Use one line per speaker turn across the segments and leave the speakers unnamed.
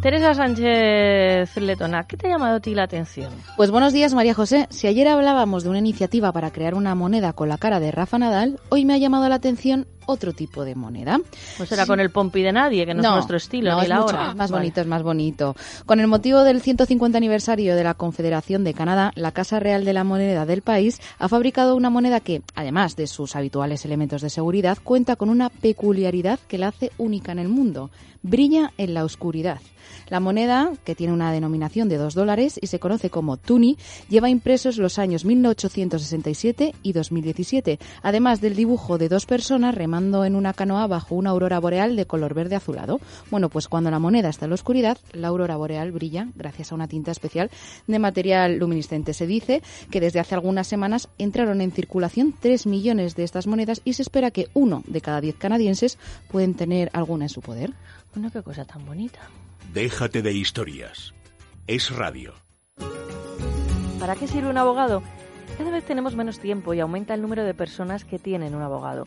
Teresa Sánchez Letona, ¿qué te ha llamado a ti la atención?
Pues buenos días, María José. Si ayer hablábamos de una iniciativa para crear una moneda con la cara de Rafa Nadal, hoy me ha llamado la atención otro tipo de moneda.
Pues era con el pompi de nadie, que no, es nuestro estilo,
no,
ni
es
la
mucho
hora.
más
Vale.
bonito, es más bonito. Con el motivo del 150 aniversario de la Confederación de Canadá, la Casa Real de la Moneda del país ha fabricado una moneda que, además de sus habituales elementos de seguridad, cuenta con una peculiaridad que la hace única en el mundo. Brilla en la oscuridad. La moneda, que tiene una denominación de 2 dólares y se conoce como Tuni, lleva impresos los años 1867 y 2017, además del dibujo de dos personas remando en una canoa bajo una aurora boreal de color verde azulado. Bueno, pues cuando la moneda está en la oscuridad, la aurora boreal brilla gracias a una tinta especial de material luminiscente. Se dice que desde hace algunas semanas entraron en circulación 3 millones de estas monedas y se espera que uno de cada 10 canadienses pueden tener alguna en su poder.
Bueno, qué cosa tan bonita.
Déjate de historias. Es Radio.
¿Para qué sirve un abogado? Cada vez tenemos menos tiempo y aumenta el número de personas que tienen un abogado.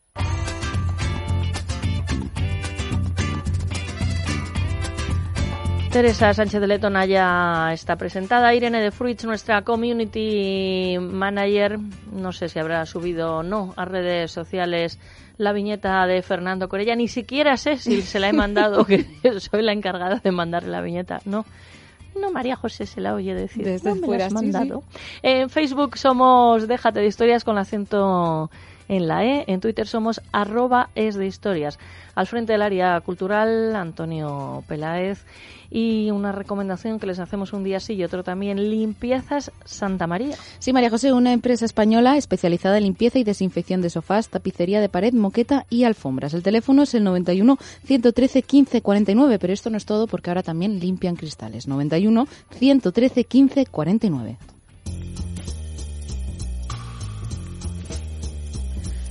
Teresa Sánchez de Letona ya está presentada. Irene de Fruits, nuestra community manager, no sé si habrá subido o no a redes sociales la viñeta de Fernando Corella. Ni siquiera sé si se la he mandado, que soy la encargada de mandarle la viñeta. No. No, María José se la oye decir.
Desde
no me
fuera,
la has
sí, sí.
mandado. En Facebook somos Déjate de Historias con acento en la E. En Twitter somos arroba es de historias. Al frente del área cultural, Antonio Peláez. Y una recomendación que les hacemos un día sí y otro también, Limpiezas Santa María.
Sí, María José, una empresa española especializada en limpieza y desinfección de sofás, tapicería de pared, moqueta y alfombras. El teléfono es el 91 113 15 49, pero esto no es todo porque ahora también limpian cristales. 91 113 15 49.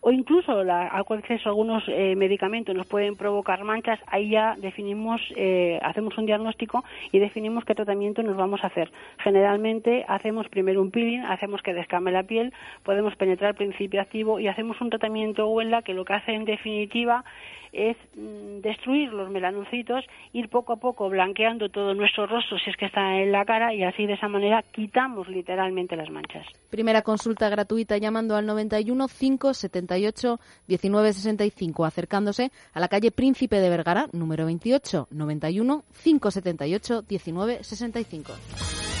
o incluso la, a exceso algunos eh, medicamentos nos pueden provocar manchas, ahí ya definimos, eh, hacemos un diagnóstico y definimos qué tratamiento nos vamos a hacer. Generalmente hacemos primero un peeling, hacemos que descame la piel, podemos penetrar el principio activo y hacemos un tratamiento Wella que lo que hace en definitiva es mm, destruir los melanocitos, ir poco a poco blanqueando todo nuestro rostro si es que está en la cara y así de esa manera quitamos literalmente las manchas.
Primera consulta gratuita llamando al 91 578 1965, acercándose a la calle Príncipe de Vergara, número 28, 91 578 1965.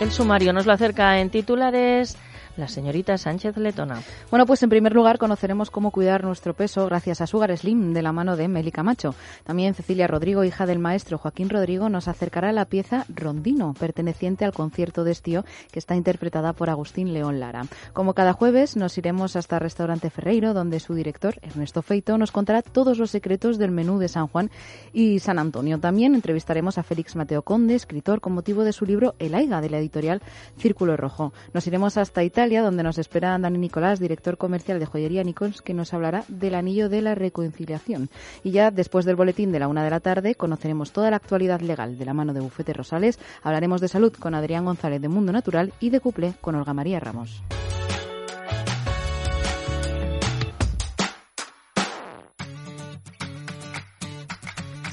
El sumario nos lo acerca en titulares la señorita Sánchez Letona.
Bueno, pues en primer lugar conoceremos cómo cuidar nuestro peso gracias a Sugar Slim de la mano de Meli Camacho. También Cecilia Rodrigo, hija del maestro Joaquín Rodrigo, nos acercará la pieza Rondino, perteneciente al concierto de estío que está interpretada por Agustín León Lara. Como cada jueves nos iremos hasta restaurante Ferreiro, donde su director, Ernesto Feito, nos contará todos los secretos del menú de San Juan y San Antonio. También entrevistaremos a Félix Mateo Conde, escritor con motivo de su libro El Aiga de la editorial Círculo Rojo. Nos iremos hasta Italia donde nos espera Dani Nicolás, director comercial de Joyería Nichols, que nos hablará del anillo de la reconciliación. Y ya después del boletín de la una de la tarde, conoceremos toda la actualidad legal de la mano de Bufete Rosales. Hablaremos de salud con Adrián González de Mundo Natural y de Cuple con Olga María Ramos.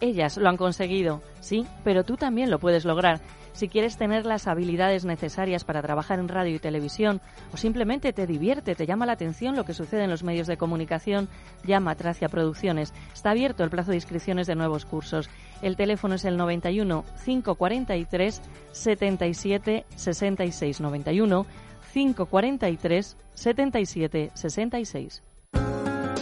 Ellas lo han conseguido, sí, pero tú también lo puedes lograr. Si quieres tener las habilidades necesarias para trabajar en radio y televisión o simplemente te divierte, te llama la atención lo que sucede en los medios de comunicación, llama a Tracia Producciones. Está abierto el plazo de inscripciones de nuevos cursos. El teléfono es el 91 543 77 66 91 543 77 66.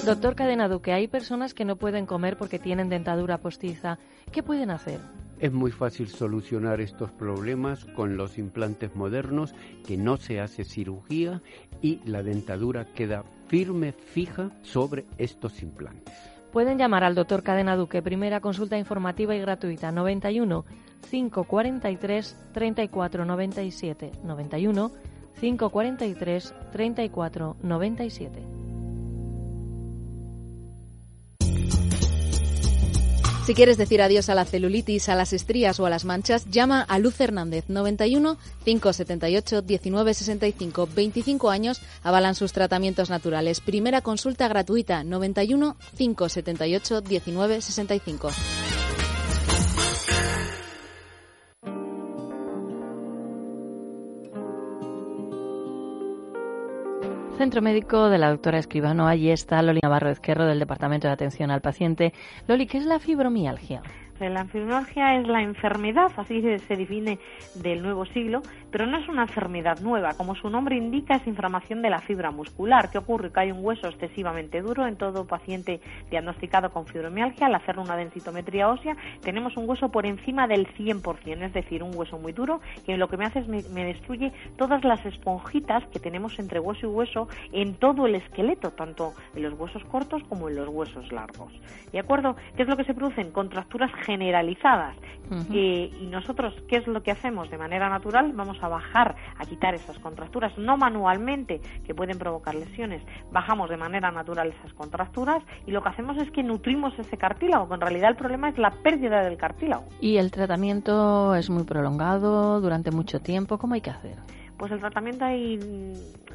Doctor Cadena Duque, hay personas que no pueden comer porque tienen dentadura postiza. ¿Qué pueden hacer?
Es muy fácil solucionar estos problemas con los implantes modernos, que no se hace cirugía y la dentadura queda firme, fija sobre estos implantes.
Pueden llamar al doctor Cadena Duque, primera consulta informativa y gratuita, 91 543 3497. 91 543 3497.
Si quieres decir adiós a la celulitis, a las estrías o a las manchas, llama a Luz Hernández 91 578 1965. 25 años avalan sus tratamientos naturales. Primera consulta gratuita 91 578 1965.
Centro Médico de la doctora Escribano. Allí está Loli Navarro Ezquerro del Departamento de Atención al Paciente. Loli, ¿qué es la fibromialgia?
La fibromialgia es la enfermedad, así se define del nuevo siglo, pero no es una enfermedad nueva. Como su nombre indica, es inflamación de la fibra muscular. ¿Qué ocurre? Que hay un hueso excesivamente duro en todo paciente diagnosticado con fibromialgia. Al hacer una densitometría ósea, tenemos un hueso por encima del 100%, es decir, un hueso muy duro que lo que me hace es me, me destruye todas las esponjitas que tenemos entre hueso y hueso en todo el esqueleto, tanto en los huesos cortos como en los huesos largos. ¿De acuerdo? ¿Qué es lo que se producen? Contracturas generalizadas. Eh, y nosotros, ¿qué es lo que hacemos? De manera natural vamos a bajar, a quitar esas contracturas, no manualmente, que pueden provocar lesiones. Bajamos de manera natural esas contracturas y lo que hacemos es que nutrimos ese cartílago, que en realidad el problema es la pérdida del cartílago.
¿Y el tratamiento es muy prolongado durante mucho tiempo? ¿Cómo hay que hacer?
Pues el tratamiento hay,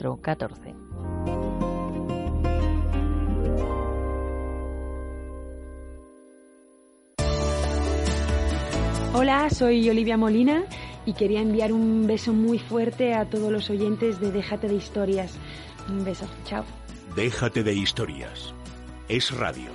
14.
Hola, soy Olivia Molina y quería enviar un beso muy fuerte a todos los oyentes de Déjate de Historias. Un beso, chao.
Déjate de historias. Es radio.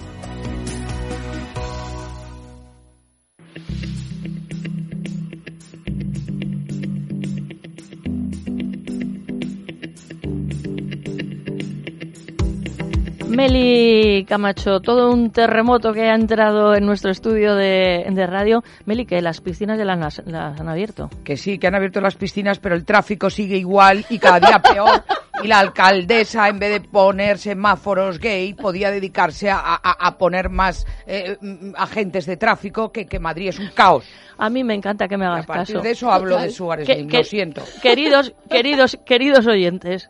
Meli Camacho, todo un terremoto que ha entrado en nuestro estudio de, de radio. Meli, que las piscinas ya las, las, han abierto.
Que sí, que han abierto las piscinas, pero el tráfico sigue igual y cada día peor. y la alcaldesa, en vez de poner semáforos gay, podía dedicarse a, a, a poner más eh, agentes de tráfico, que, que, Madrid es un caos.
A mí me encanta que me hagas
a partir
caso.
de eso hablo de Suárez
que,
lo siento.
Queridos, queridos, queridos oyentes,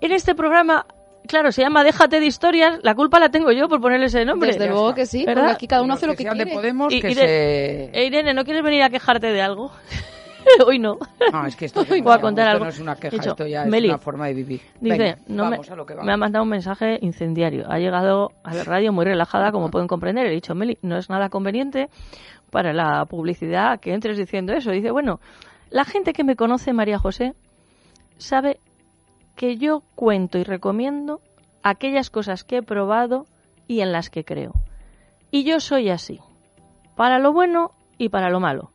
en este programa claro, se llama Déjate de historias, la culpa la tengo yo por ponerle ese nombre.
Desde luego que sí, porque aquí cada uno hace lo que,
que
quiere.
De Podemos,
y,
que
Irene,
se...
e Irene, ¿no quieres venir a quejarte de algo? Hoy no.
No, es que esto,
Hoy voy a contar algo.
no es una queja,
Hecho,
esto ya
Meli,
es una forma de vivir.
Dice,
Venga,
no
vamos
me,
a lo que
me ha mandado un mensaje incendiario. Ha llegado a la radio muy relajada, como pueden comprender. He dicho, Meli, no es nada conveniente para la publicidad que entres diciendo eso. Dice, bueno, la gente que me conoce, María José, sabe que yo cuento y recomiendo aquellas cosas que he probado y en las que creo. Y yo soy así, para lo bueno y para lo malo.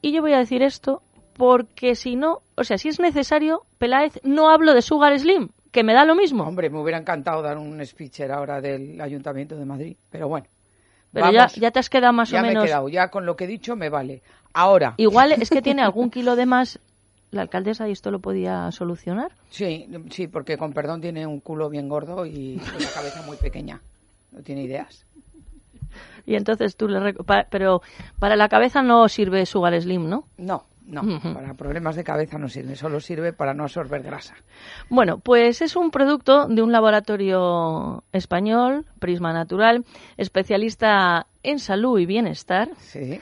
Y yo voy a decir esto porque si no, o sea, si es necesario, Peláez, no hablo de Sugar Slim, que me da lo mismo.
Hombre, me hubiera encantado dar un speecher ahora del Ayuntamiento de Madrid, pero bueno.
Pero ya, ya, te has quedado más
ya
o menos.
Ya me he quedado, ya con lo que he dicho me vale. Ahora.
Igual es que tiene algún kilo de más la alcaldesa y esto lo podía solucionar.
Sí, sí, porque con perdón tiene un culo bien gordo y una cabeza muy pequeña. No tiene ideas.
Y entonces tú le. Pa pero para la cabeza no sirve Sugar Slim, ¿no?
No, no. Uh -huh. Para problemas de cabeza no sirve, solo sirve para no absorber grasa.
Bueno, pues es un producto de un laboratorio español, Prisma Natural, especialista en salud y bienestar.
Sí.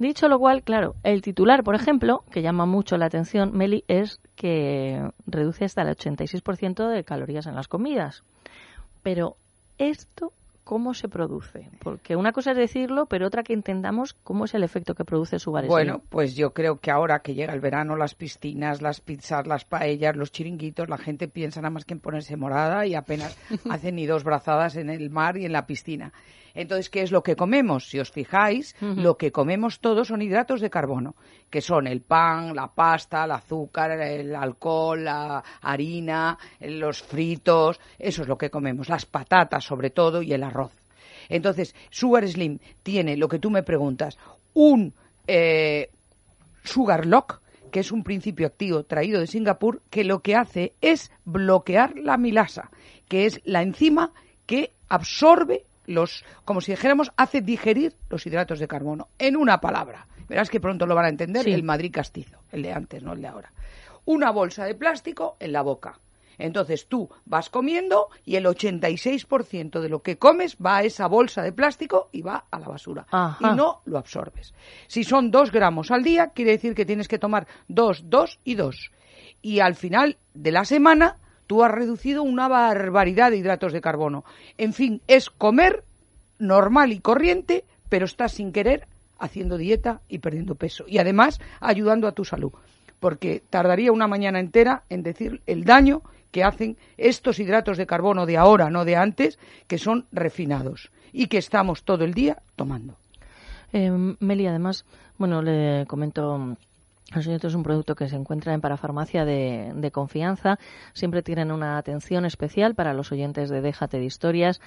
Dicho lo cual, claro, el titular, por ejemplo, que llama mucho la atención, Meli, es que reduce hasta el 86% de calorías en las comidas. Pero esto, ¿cómo se produce? Porque una cosa es decirlo, pero otra que entendamos cómo es el efecto que produce su
Bueno, pues yo creo que ahora que llega el verano, las piscinas, las pizzas, las paellas, los chiringuitos, la gente piensa nada más que en ponerse morada y apenas hacen ni dos brazadas en el mar y en la piscina. Entonces, ¿qué es lo que comemos? Si os fijáis, uh -huh. lo que comemos todos son hidratos de carbono, que son el pan, la pasta, el azúcar, el alcohol, la harina, los fritos, eso es lo que comemos, las patatas sobre todo y el arroz. Entonces, Sugar Slim tiene, lo que tú me preguntas, un eh, Sugar Lock, que es un principio activo traído de Singapur, que lo que hace es bloquear la milasa, que es la enzima que absorbe los, como si dijéramos, hace digerir los hidratos de carbono. En una palabra. Verás que pronto lo van a entender
sí.
el Madrid castizo, el de antes, no el de ahora. Una bolsa de plástico en la boca. Entonces tú vas comiendo y el 86% de lo que comes va a esa bolsa de plástico y va a la basura.
Ajá.
Y no lo absorbes. Si son dos gramos al día, quiere decir que tienes que tomar dos, dos y dos. Y al final de la semana tú has reducido una barbaridad de hidratos de carbono. En fin, es comer normal y corriente, pero estás sin querer haciendo dieta y perdiendo peso. Y además ayudando a tu salud. Porque tardaría una mañana entera en decir el daño que hacen estos hidratos de carbono de ahora, no de antes, que son refinados y que estamos todo el día tomando.
Eh, Meli, además, bueno, le comento los es un producto que se encuentra en parafarmacia de, de, confianza. Siempre tienen una atención especial para los oyentes de Déjate de Historias.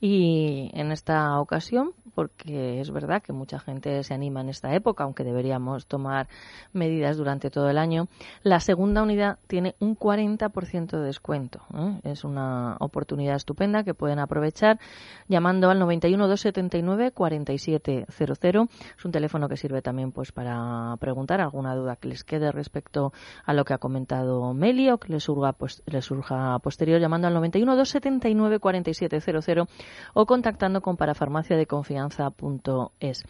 Y en esta ocasión, porque es verdad que mucha gente se anima en esta época, aunque deberíamos tomar medidas durante todo el año, la segunda unidad tiene un 40% de descuento. ¿eh? Es una oportunidad estupenda que pueden aprovechar llamando al 91 279 4700. Es un teléfono que sirve también pues para preguntar alguna duda que les quede respecto a lo que ha comentado Meli o que les surja, pues, les surja posterior llamando al 91 279 4700 o contactando con parafarmaciadeconfianza.es.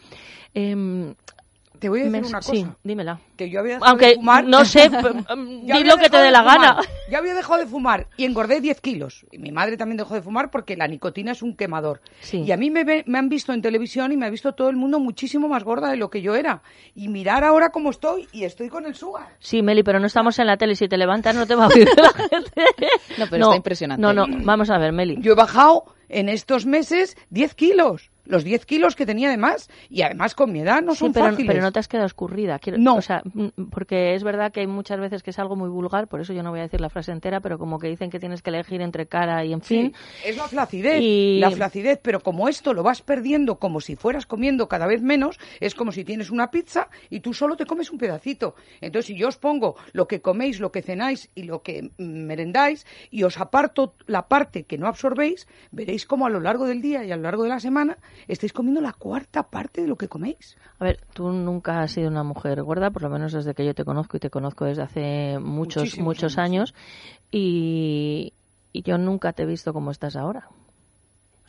Eh,
te voy a decir
Me-
una cosa.
Sí, dímela.
Que yo había dejado
Aunque
de fumar.
no sé,
Yo
di
había
lo que te
dejado
dé
de
la
fumar.
gana.
Yo había dejado de fumar y engordé 10 kilos. Y mi madre también dejó de fumar porque la nicotina es un quemador.
Sí.
Y a mí me, me han visto en televisión y me ha visto todo el mundo muchísimo más gorda de lo que yo era. Y mirar ahora cómo estoy y estoy con el sugar.
Sí, Meli, pero no estamos en la tele. Si te levantas no te va a oír la gente.
No, pero está impresionante.
No, no, vamos a ver, Meli.
Yo he bajado en estos meses 10 kilos. Los 10 kilos que tenía de más. Y además con mi edad no
Sí,
son
pero,
fáciles.
pero no te has quedado escurrida. Quiero-
No.
O sea, mm, porque es verdad que hay muchas veces que es algo muy vulgar, por eso yo no voy a decir la frase entera, pero como que dicen que tienes que elegir entre cara y en fin.
Sí, es la flacidez.
Y-
La flacidez, pero como esto lo vas perdiendo como si fueras comiendo cada vez menos, es como si tienes una pizza y tú solo te comes un pedacito. Entonces, si yo os pongo lo que coméis, lo que cenáis y lo que mm, merendáis y os aparto la parte que no absorbéis, veréis como a lo largo del día y a lo largo de la semana estáis comiendo la cuarta parte de lo que coméis.
A ver, tú nunca has sido una mujer gorda, por lo menos desde que yo te conozco y te conozco desde hace muchos,
Muchísimos
muchos años, y, y yo nunca te he visto como estás ahora.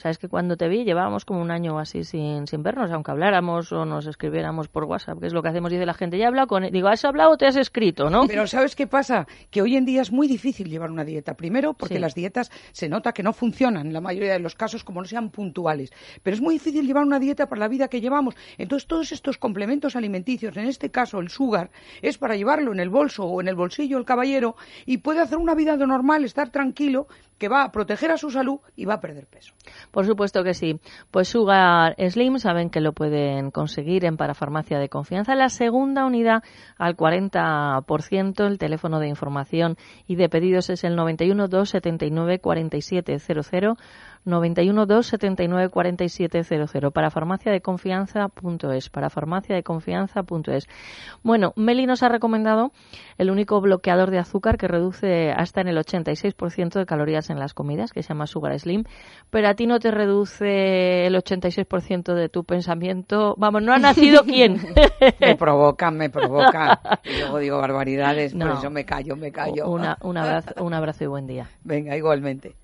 Sabes que cuando te vi llevábamos como un año así sin, sin vernos, aunque habláramos o nos escribiéramos por WhatsApp, que es lo que hacemos, dice la gente, ya he hablado con él. Digo, ¿has hablado o te has escrito, no?
Pero ¿sabes qué pasa? Que hoy en día es muy difícil llevar una dieta. Primero, porque
Sí.
las dietas se nota que no funcionan en la mayoría de los casos como no sean puntuales. Pero es muy difícil llevar una dieta para la vida que llevamos. Entonces, todos estos complementos alimenticios, en este caso el sugar, es para llevarlo en el bolso o en el bolsillo el caballero y puede hacer una vida de normal, estar tranquilo, que va a proteger a su salud y va a perder peso.
Por supuesto que sí. Pues Sugar Slim saben que lo pueden conseguir en Parafarmacia de Confianza. La segunda unidad al 40%. El teléfono de información y de pedidos es el 91 279 4700. 91 279 4700 para farmacia de confianza.es para farmacia de confianza.es bueno Meli nos ha recomendado el único bloqueador de azúcar que reduce hasta en el 86% de calorías en las comidas que se llama Sugar Slim pero a ti no te reduce el 86% de tu pensamiento vamos no ha nacido quién
Me provocan, me provocan. Y luego digo barbaridades, por
No.
eso me callo, me callo.
Una- un abrazo un abrazo y buen día
Venga, igualmente.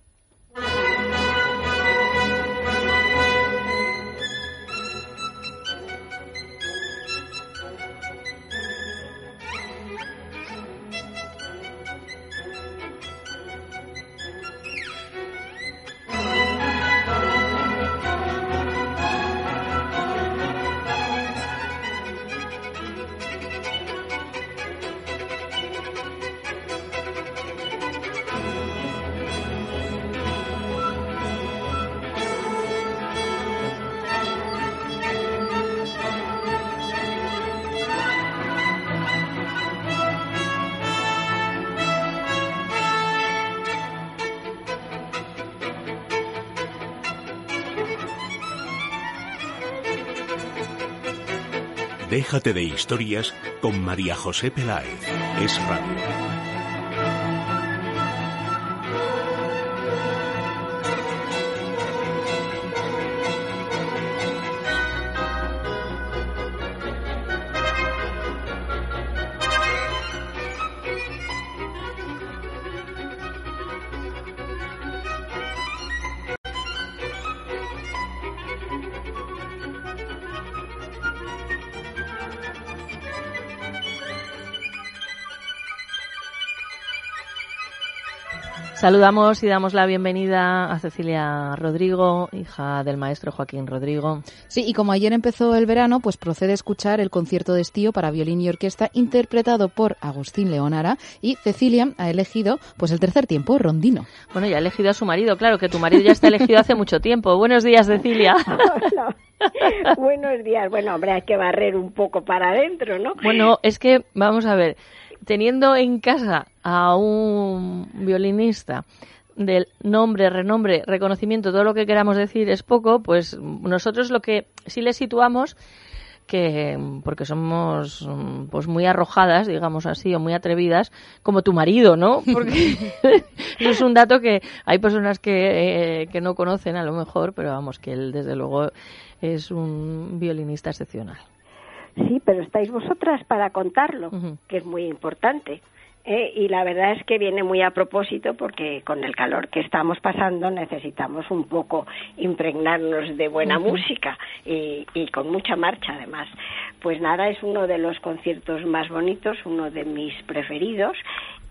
Déjate de historias con María José Peláez. Es radio.
Saludamos y damos la bienvenida a Cecilia Rodrigo, hija del maestro Joaquín Rodrigo.
Sí, y como ayer empezó el verano, pues procede a escuchar el concierto de estío para violín y orquesta interpretado por Agustín Leonara y Cecilia ha elegido pues el tercer tiempo, Rondino.
Bueno, ya ha elegido a su marido, claro que tu marido ya está elegido hace mucho tiempo. Buenos días, Cecilia.
Hola. Buenos días. Bueno, hombre, hay que barrer un poco para adentro, ¿no?
Bueno, es que, vamos a ver, teniendo en casa a un violinista del nombre, renombre, reconocimiento, todo lo que queramos decir es poco, pues nosotros lo que sí le situamos que porque somos pues muy arrojadas, digamos así, o muy atrevidas, como tu marido, ¿no? Porque es un dato que hay personas que, eh, que no conocen a lo mejor, pero vamos, que él desde luego es un violinista excepcional.
Sí, pero estáis vosotras para contarlo, que es muy importante. Eh, y la verdad es que viene muy a propósito porque con el calor que estamos pasando necesitamos un poco impregnarnos de buena música y, y con mucha marcha además. Pues nada, es uno de los conciertos más bonitos, uno de mis preferidos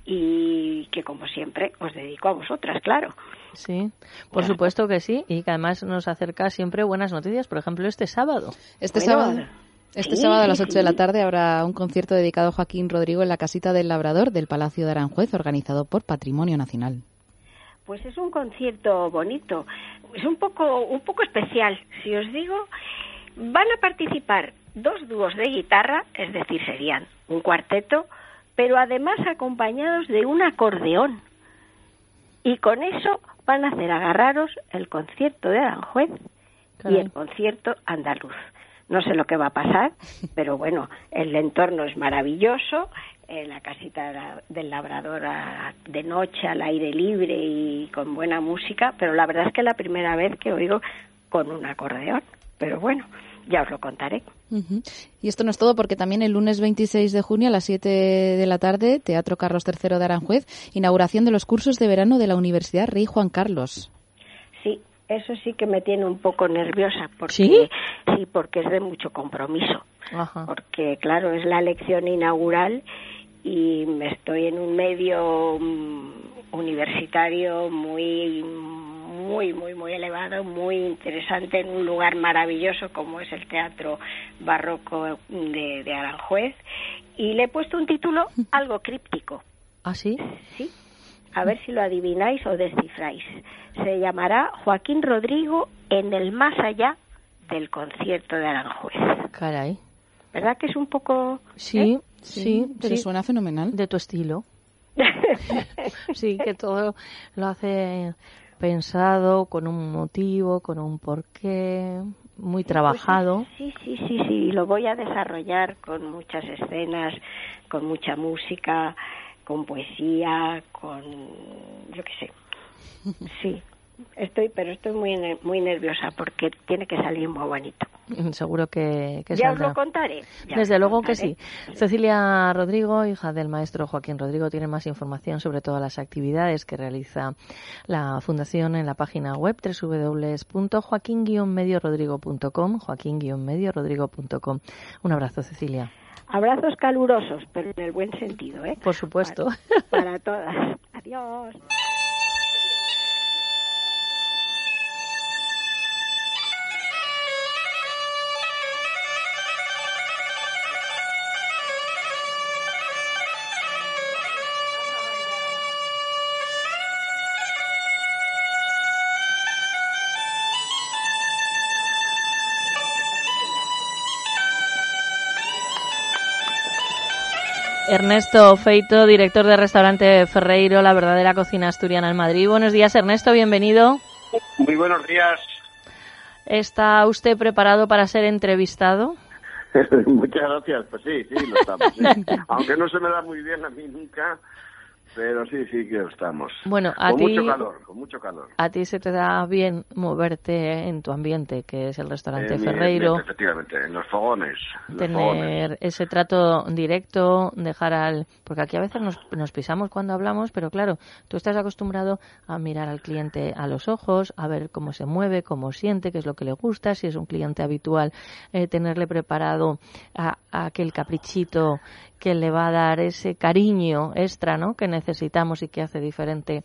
y que como siempre os dedico a vosotras, claro.
Sí, por supuesto que sí, y que además nos acerca siempre buenas noticias, por ejemplo, este sábado.
Este
Bueno,
sábado. Este
sí,
sábado a las
sí,
8 de la tarde habrá un concierto dedicado a Joaquín Rodrigo en la casita del Labrador del Palacio de Aranjuez, organizado por Patrimonio Nacional.
Pues es un concierto bonito, es un poco un poco especial, si os digo, van a participar dos dúos de guitarra, es decir, serían un cuarteto, pero además acompañados de un acordeón. Y con eso van a hacer agarraros el concierto de Aranjuez y el concierto andaluz. No sé lo que va a pasar, pero bueno, el entorno es maravilloso, eh, la casita del labrador de noche al aire libre y con buena música, pero la verdad es que es la primera vez que oigo con un acordeón. Pero bueno, ya os lo contaré.
Y esto no es todo porque también el lunes 26 de junio a las 7 de la tarde, Teatro Carlos III de Aranjuez, inauguración de los cursos de verano de la Universidad Rey Juan Carlos.
Eso sí que me tiene un poco nerviosa porque
¿Sí?
sí, porque es de mucho compromiso.
Ajá.
Porque claro, es la lección inaugural y estoy en un medio mm, universitario muy muy muy muy elevado, muy interesante en un lugar maravilloso como es el Teatro Barroco de, de Aranjuez y le he puesto un título algo críptico.
¿Ah, sí?
Sí. A ver si lo adivináis o descifráis. Se llamará Joaquín Rodrigo en el más allá del concierto de Aranjuez.
Caray.
¿Verdad que es un poco...
Sí,
¿eh?
sí,
pero
sí.
suena fenomenal.
De tu estilo. Sí, que todo lo hace pensado, con un motivo, con un porqué, muy trabajado.
Sí, sí, sí, sí, lo voy a desarrollar con muchas escenas, con mucha música, con poesía, con yo qué sé. Sí, estoy, pero estoy muy muy nerviosa porque tiene que salir muy bonito.
Seguro que, que
ya os lo contaré. ya
Desde luego que sí. Cecilia Rodrigo, hija del maestro Joaquín Rodrigo, tiene más información sobre todas las actividades que realiza la Fundación en la página web www.joaquín-mediorodrigo.com joaquín-mediorodrigo.com Un abrazo, Cecilia.
Abrazos calurosos, pero en el buen sentido, ¿eh?
Por supuesto.
Para todas. Adiós.
Ernesto Feito, director del restaurante Ferreiro, la verdadera cocina asturiana en Madrid. Buenos días, Ernesto, bienvenido.
Muy buenos días.
¿Está usted preparado para ser entrevistado?
Muchas gracias. Pues sí, sí, lo estamos. sí. Aunque no se me da muy bien a mí nunca, pero sí, sí que estamos.
Bueno, a
con
ti-
mucho calor, con mucho calor.
A ti se te da bien moverte en tu ambiente, que es el restaurante
Eh, mi-
Ferreiro,
Efectivamente, en los fogones. en los fogones.
tener ese trato directo, dejar al... Porque aquí a veces nos, nos pisamos cuando hablamos, pero claro, tú estás acostumbrado a mirar al cliente a los ojos, a ver cómo se mueve, cómo siente, qué es lo que le gusta, si es un cliente habitual, eh, tenerle preparado a, a aquel caprichito que le va a dar ese cariño extra, ¿no? Que necesitamos y que hace diferente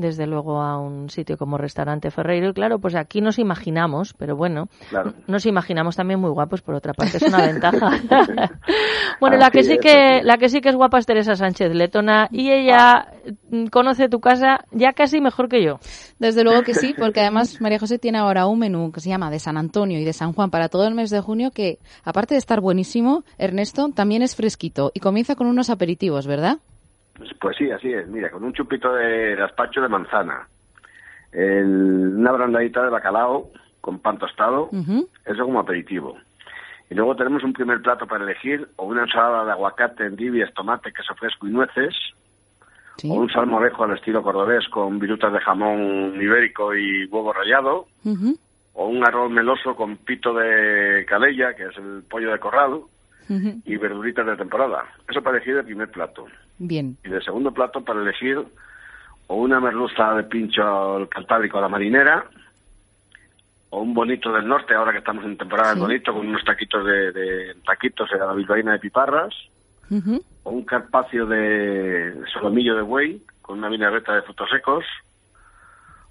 desde luego a un sitio como Restaurante Ferreiro. Y claro, pues aquí nos imaginamos, pero bueno,
Claro.
nos imaginamos también muy guapos, por otra parte, es una ventaja. bueno, la que sí
es,
que, la que sí que es guapa es Teresa Sánchez Letona y ella mm, conoce tu casa ya casi mejor que yo.
Desde luego que sí, porque además María José tiene ahora un menú que se llama de San Antonio y de San Juan para todo el mes de junio que, aparte de estar buenísimo, Ernesto, también es fresquito y comienza con unos aperitivos, ¿verdad?
Pues, sí, así es. Mira, con un chupito de gazpacho de manzana, el- una brandadita de bacalao con pan tostado,
Ujú.
eso como aperitivo. Y luego tenemos un primer plato para elegir, o una ensalada de aguacate, endivias, tomate, queso fresco y nueces, o un salmorejo al estilo cordobés con virutas de jamón ibérico y huevo rallado, o un arroz meloso con pito de calella, que es el pollo de corral, y verduritas de temporada. Eso para elegir el primer plato.
Bien.
Y de segundo plato para elegir o una merluza de pincho al cantábrico a la marinera, o un bonito del norte, ahora que estamos en temporada del bonito, con unos taquitos de, de taquitos a la bilbaína de piparras, o un carpacio de solomillo de buey con una vinagreta de frutos secos,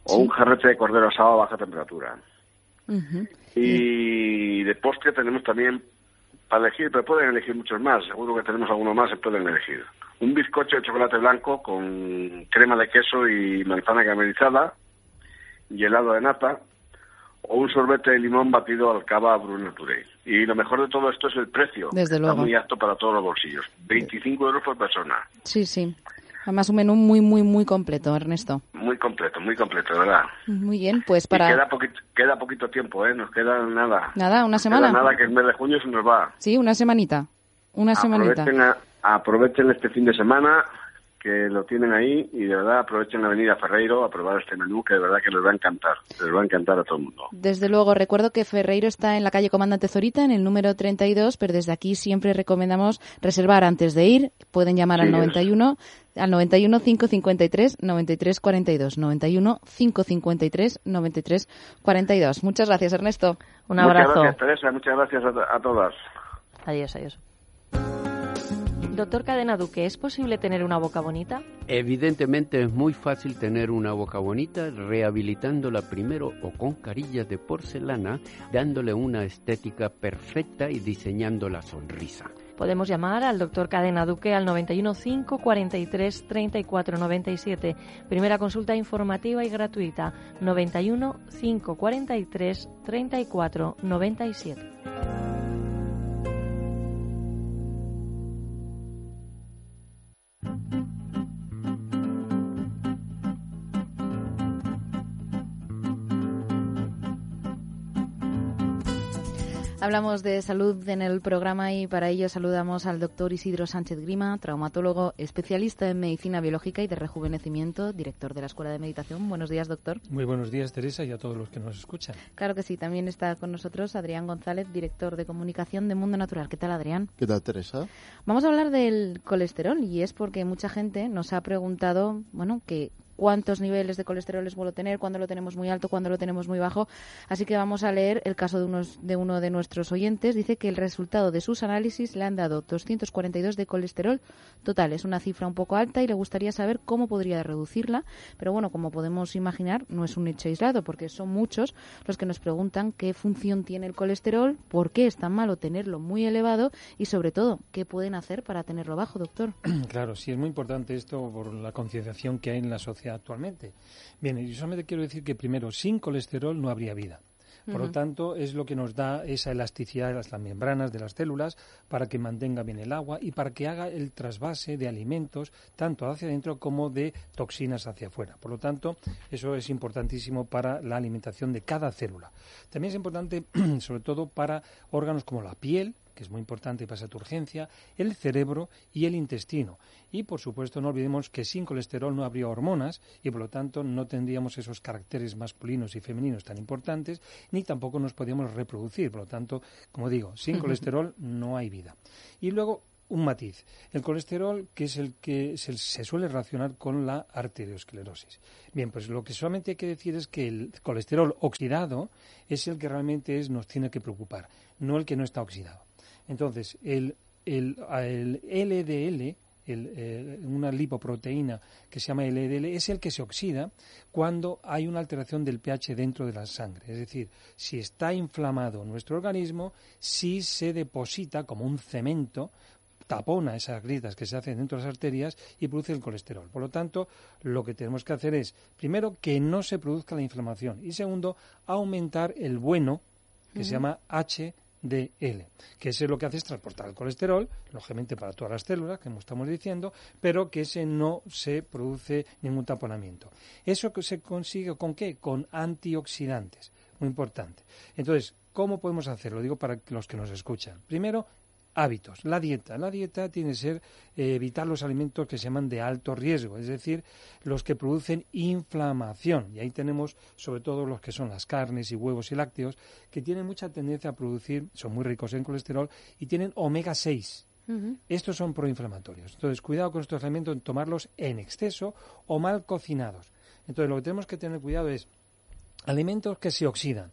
o un jarrete de cordero asado a baja temperatura. Y de postre tenemos también para elegir, pero pueden elegir muchos más, seguro que tenemos algunos más, se pueden elegir. Un bizcocho de chocolate blanco con crema de queso y manzana caramelizada y helado de nata, o un sorbete de limón batido al cava Bruno Touré. Y lo mejor de todo esto es el precio.
Desde
Está
luego.
muy apto para todos los bolsillos. 25 euros por persona.
Sí, sí. Además, un menú muy, muy, muy completo, Ernesto.
Muy completo, muy completo, de verdad.
Muy bien, pues
Y
para...
queda, poquito, queda poquito tiempo, ¿eh? Nos queda nada.
Nada, una
queda
semana.
nada, que el mes de junio se nos va.
Sí, una semanita. Una semanita.
Aprovechen, a- aprovechen este fin de semana que lo tienen ahí y de verdad aprovechen la avenida Ferreiro a probar este menú que de verdad que les va a encantar. Les va a encantar a todo el mundo.
Desde luego, recuerdo que Ferreiro está en la calle Comandante Zorita, en el número 32, pero desde aquí siempre recomendamos reservar antes de ir. Pueden llamar al
Sí, es.
91 al 91 553 93 42. 91 553 93 42. Muchas gracias, Ernesto.
Un
Muchas
abrazo.
gracias, Teresa. Muchas gracias a, a todas.
Adiós, adiós. Doctor Cadena Duque, ¿es posible tener una boca bonita?
Evidentemente es muy fácil tener una boca bonita rehabilitándola primero o con carillas de porcelana, dándole una estética perfecta y diseñando la sonrisa.
Podemos llamar al doctor Cadena Duque al 91 5 43 34 97. Primera consulta informativa y gratuita. 91 5 43 34 97.
Hablamos de salud en el programa y para ello saludamos al doctor Isidro Sánchez Grima, traumatólogo especialista en medicina biológica y de rejuvenecimiento, director de la Escuela de Meditación. Buenos días, doctor.
Muy buenos días, Teresa, y a todos los que nos escuchan.
Claro que sí, también está con nosotros Adrián González, director de comunicación de Mundo Natural. ¿Qué tal, Adrián?
¿Qué tal, Teresa?
Vamos a hablar del colesterol y es porque mucha gente nos ha preguntado, bueno, que cuántos niveles de colesterol es bueno tener, cuándo lo tenemos muy alto, cuándo lo tenemos muy bajo. Así que vamos a leer el caso de, unos, de uno de nuestros oyentes. Dice que el resultado de sus análisis le han dado 242 de colesterol total. Es una cifra un poco alta y le gustaría saber cómo podría reducirla. Pero bueno, como podemos imaginar, no es un hecho aislado porque son muchos los que nos preguntan qué función tiene el colesterol, por qué es tan malo tenerlo muy elevado y sobre todo, qué pueden hacer para tenerlo bajo, doctor.
Claro, sí, es muy importante esto por la concienciación que hay en la sociedad actualmente. Bien, y yo solamente quiero decir que primero, sin colesterol no habría vida. Por lo tanto, es lo que nos da esa elasticidad de las, las membranas de las células para que mantenga bien el agua y para que haga el trasvase de alimentos tanto hacia adentro como de toxinas hacia afuera. Por lo tanto, eso es importantísimo para la alimentación de cada célula. También es importante, sobre todo, para órganos como la piel, que es muy importante para esa turgencia, el cerebro y el intestino. Y, por supuesto, no olvidemos que sin colesterol no habría hormonas y, por lo tanto, no tendríamos esos caracteres masculinos y femeninos tan importantes, ni tampoco nos podríamos reproducir. Por lo tanto, como digo, sin colesterol no hay vida. Y luego, un matiz. El colesterol, que es el que se, se suele relacionar con la arteriosclerosis. Bien, pues lo que solamente hay que decir es que el colesterol oxidado es el que realmente es, nos tiene que preocupar, no el que no está oxidado. Entonces, el, el, el LDL, el, eh, una lipoproteína que se llama LDL, es el que se oxida cuando hay una alteración del pH dentro de la sangre. Es decir, si está inflamado nuestro organismo, si se deposita como un cemento tapona esas grietas que se hacen dentro de las arterias y produce el colesterol. Por lo tanto, lo que tenemos que hacer es, primero, que no se produzca la inflamación y segundo, aumentar el bueno, que se llama HDL, que ese lo que hace es transportar el colesterol, lógicamente para todas las células, como estamos diciendo, pero que ese no se produce ningún taponamiento. ¿Eso se consigue con qué? Con antioxidantes, muy importante. Entonces, ¿cómo podemos hacerlo? Digo para los que nos escuchan. Primero, hábitos. La dieta. La dieta tiene que ser eh, evitar los alimentos que se llaman de alto riesgo, es decir, los que producen inflamación. Y ahí tenemos sobre todo los que son las carnes y huevos y lácteos, que tienen mucha tendencia a producir, son muy ricos en colesterol y tienen omega 6. Estos son proinflamatorios. Entonces, cuidado con estos alimentos en tomarlos en exceso o mal cocinados. Entonces, lo que tenemos que tener cuidado es alimentos que se oxidan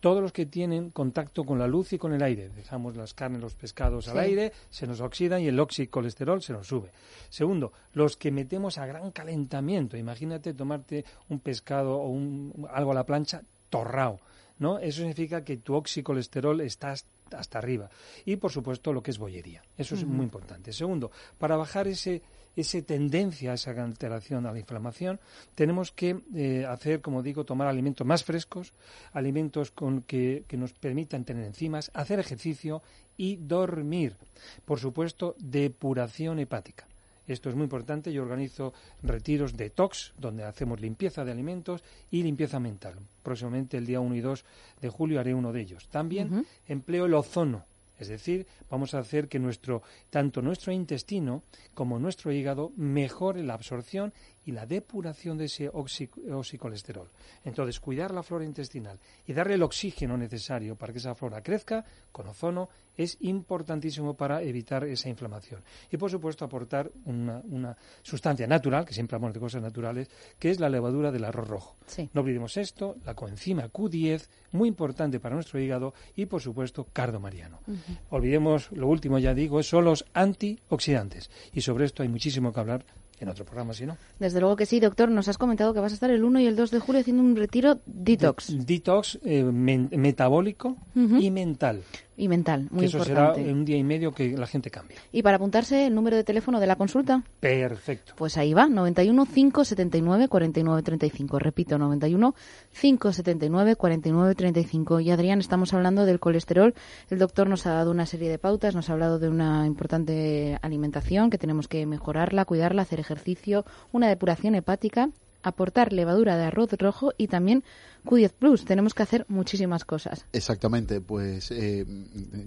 todos los que tienen contacto con la luz y con el aire. Dejamos las carnes, los pescados al aire, se nos oxidan y el oxicolesterol se nos sube. Segundo, los que metemos a gran calentamiento. Imagínate tomarte un pescado o un, algo a la plancha torrao. ¿no? Eso significa que tu oxicolesterol está hasta arriba. Y, por supuesto, lo que es bollería. Eso es muy importante. Segundo, para bajar ese esa tendencia, esa alteración a la inflamación, tenemos que eh, hacer, como digo, tomar alimentos más frescos, alimentos con que, que nos permitan tener enzimas, hacer ejercicio y dormir. Por supuesto, depuración hepática. Esto es muy importante. Yo organizo retiros detox, donde hacemos limpieza de alimentos y limpieza mental. Próximamente, el día 1 y 2 de julio, haré uno de ellos. También empleo el ozono es decir, vamos a hacer que nuestro, tanto nuestro intestino como nuestro hígado mejore la absorción y la depuración de ese oxicolesterol. Entonces, cuidar la flora intestinal y darle el oxígeno necesario para que esa flora crezca con ozono es importantísimo para evitar esa inflamación. Y, por supuesto, aportar una, sustancia natural, que siempre hablamos de cosas naturales, que es la levadura del arroz rojo. No olvidemos esto, la coenzima Q10, muy importante para nuestro hígado, y, por supuesto, cardo mariano. Olvidemos, lo último ya digo, son los antioxidantes. Y sobre esto hay muchísimo que hablar en otro programa, si no.
Desde luego que sí, doctor. Nos has comentado que vas a estar el 1 y el 2 de julio haciendo un retiro detox.
detox eh, metabólico y mental
y mental, muy
que eso será un día y medio que la gente cambia.
Y para apuntarse el número de teléfono de la consulta.
Perfecto.
Pues ahí va, 91 579 49 35. Repito, 91 579 49 35. Y Adrián, estamos hablando del colesterol. El doctor nos ha dado una serie de pautas, nos ha hablado de una importante alimentación que tenemos que mejorarla, cuidarla, hacer ejercicio, una depuración hepática aportar levadura de arroz rojo y también Q10 Plus. Tenemos que hacer muchísimas cosas.
Exactamente, pues eh,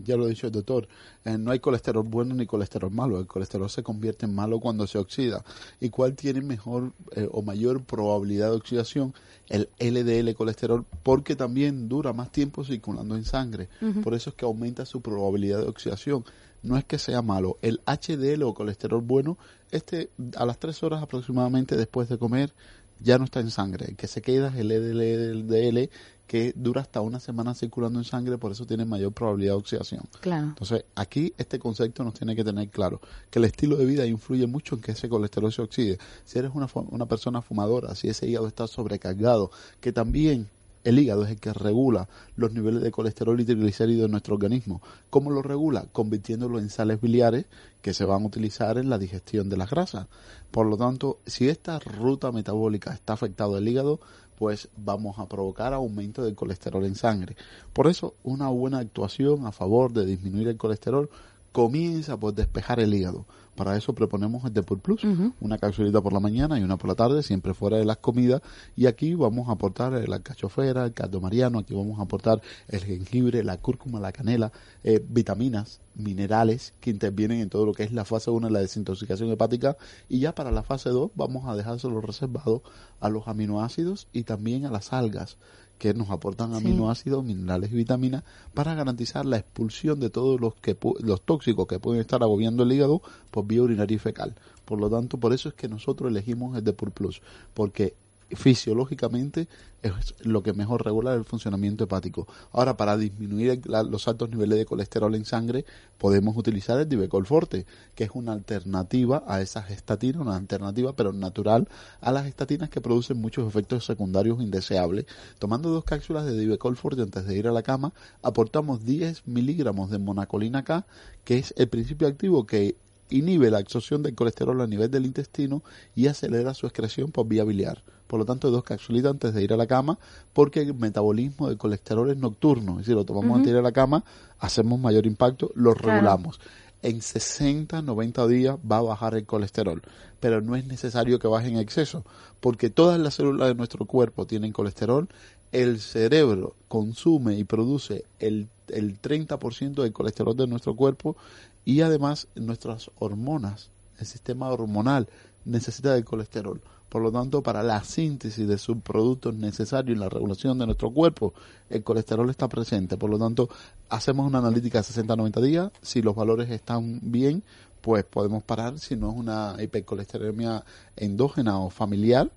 ya lo ha dicho el doctor, eh, no hay colesterol bueno ni colesterol malo. El colesterol se convierte en malo cuando se oxida. ¿Y cuál tiene mejor eh, o mayor probabilidad de oxidación? El LDL colesterol, porque también dura más tiempo circulando en sangre. Por eso es que aumenta su probabilidad de oxidación no es que sea malo. El HDL o colesterol bueno, este a las 3 horas aproximadamente después de comer ya no está en sangre. El que se queda es el LDL que dura hasta una semana circulando en sangre, por eso tiene mayor probabilidad de oxidación.
Claro.
Entonces, aquí este concepto nos tiene que tener claro, que el estilo de vida influye mucho en que ese colesterol se oxide. Si eres una, una persona fumadora, si ese hígado está sobrecargado, que también el hígado es el que regula los niveles de colesterol y triglicéridos en nuestro organismo. ¿Cómo lo regula? Convirtiéndolo en sales biliares que se van a utilizar en la digestión de las grasas. Por lo tanto, si esta ruta metabólica está afectada el hígado, pues vamos a provocar aumento del colesterol en sangre. Por eso, una buena actuación a favor de disminuir el colesterol comienza por despejar el hígado. Para eso proponemos el Depur Plus, una capsulita por la mañana y una por la tarde, siempre fuera de las comidas. Y aquí vamos a aportar la cachofera, el caldo mariano, aquí vamos a aportar el jengibre, la cúrcuma, la canela, eh, vitaminas, minerales que intervienen en todo lo que es la fase 1 de la desintoxicación hepática. Y ya para la fase 2 vamos a dejárselo reservado a los aminoácidos y también a las algas que nos aportan aminoácidos, minerales y vitaminas para garantizar la expulsión de todos los que los tóxicos que pueden estar agobiando el hígado por vía urinaria y fecal. Por lo tanto, por eso es que nosotros elegimos el de Plus, porque fisiológicamente es lo que mejor regula el funcionamiento hepático. Ahora, para disminuir los altos niveles de colesterol en sangre, podemos utilizar el Divecol Forte, que es una alternativa a esas estatinas, una alternativa pero natural a las estatinas que producen muchos efectos secundarios indeseables. Tomando dos cápsulas de Divecol Forte antes de ir a la cama, aportamos 10 miligramos de monacolina K, que es el principio activo que inhibe la absorción del colesterol a nivel del intestino y acelera su excreción por vía biliar. Por lo tanto, dos capsulitas antes de ir a la cama, porque el metabolismo del colesterol es nocturno. Es decir, lo tomamos antes de ir a la cama, hacemos mayor impacto, lo regulamos. En 60, 90 días va a bajar el colesterol, pero no es necesario que baje en exceso, porque todas las células de nuestro cuerpo tienen colesterol, el cerebro consume y produce el, el 30% del colesterol de nuestro cuerpo y además nuestras hormonas, el sistema hormonal necesita del colesterol. Por lo tanto, para la síntesis de subproductos necesarios y la regulación de nuestro cuerpo, el colesterol está presente. Por lo tanto, hacemos una analítica de 60-90 días. Si los valores están bien, pues podemos parar. Si no es una hipercolesterolemia endógena o familiar,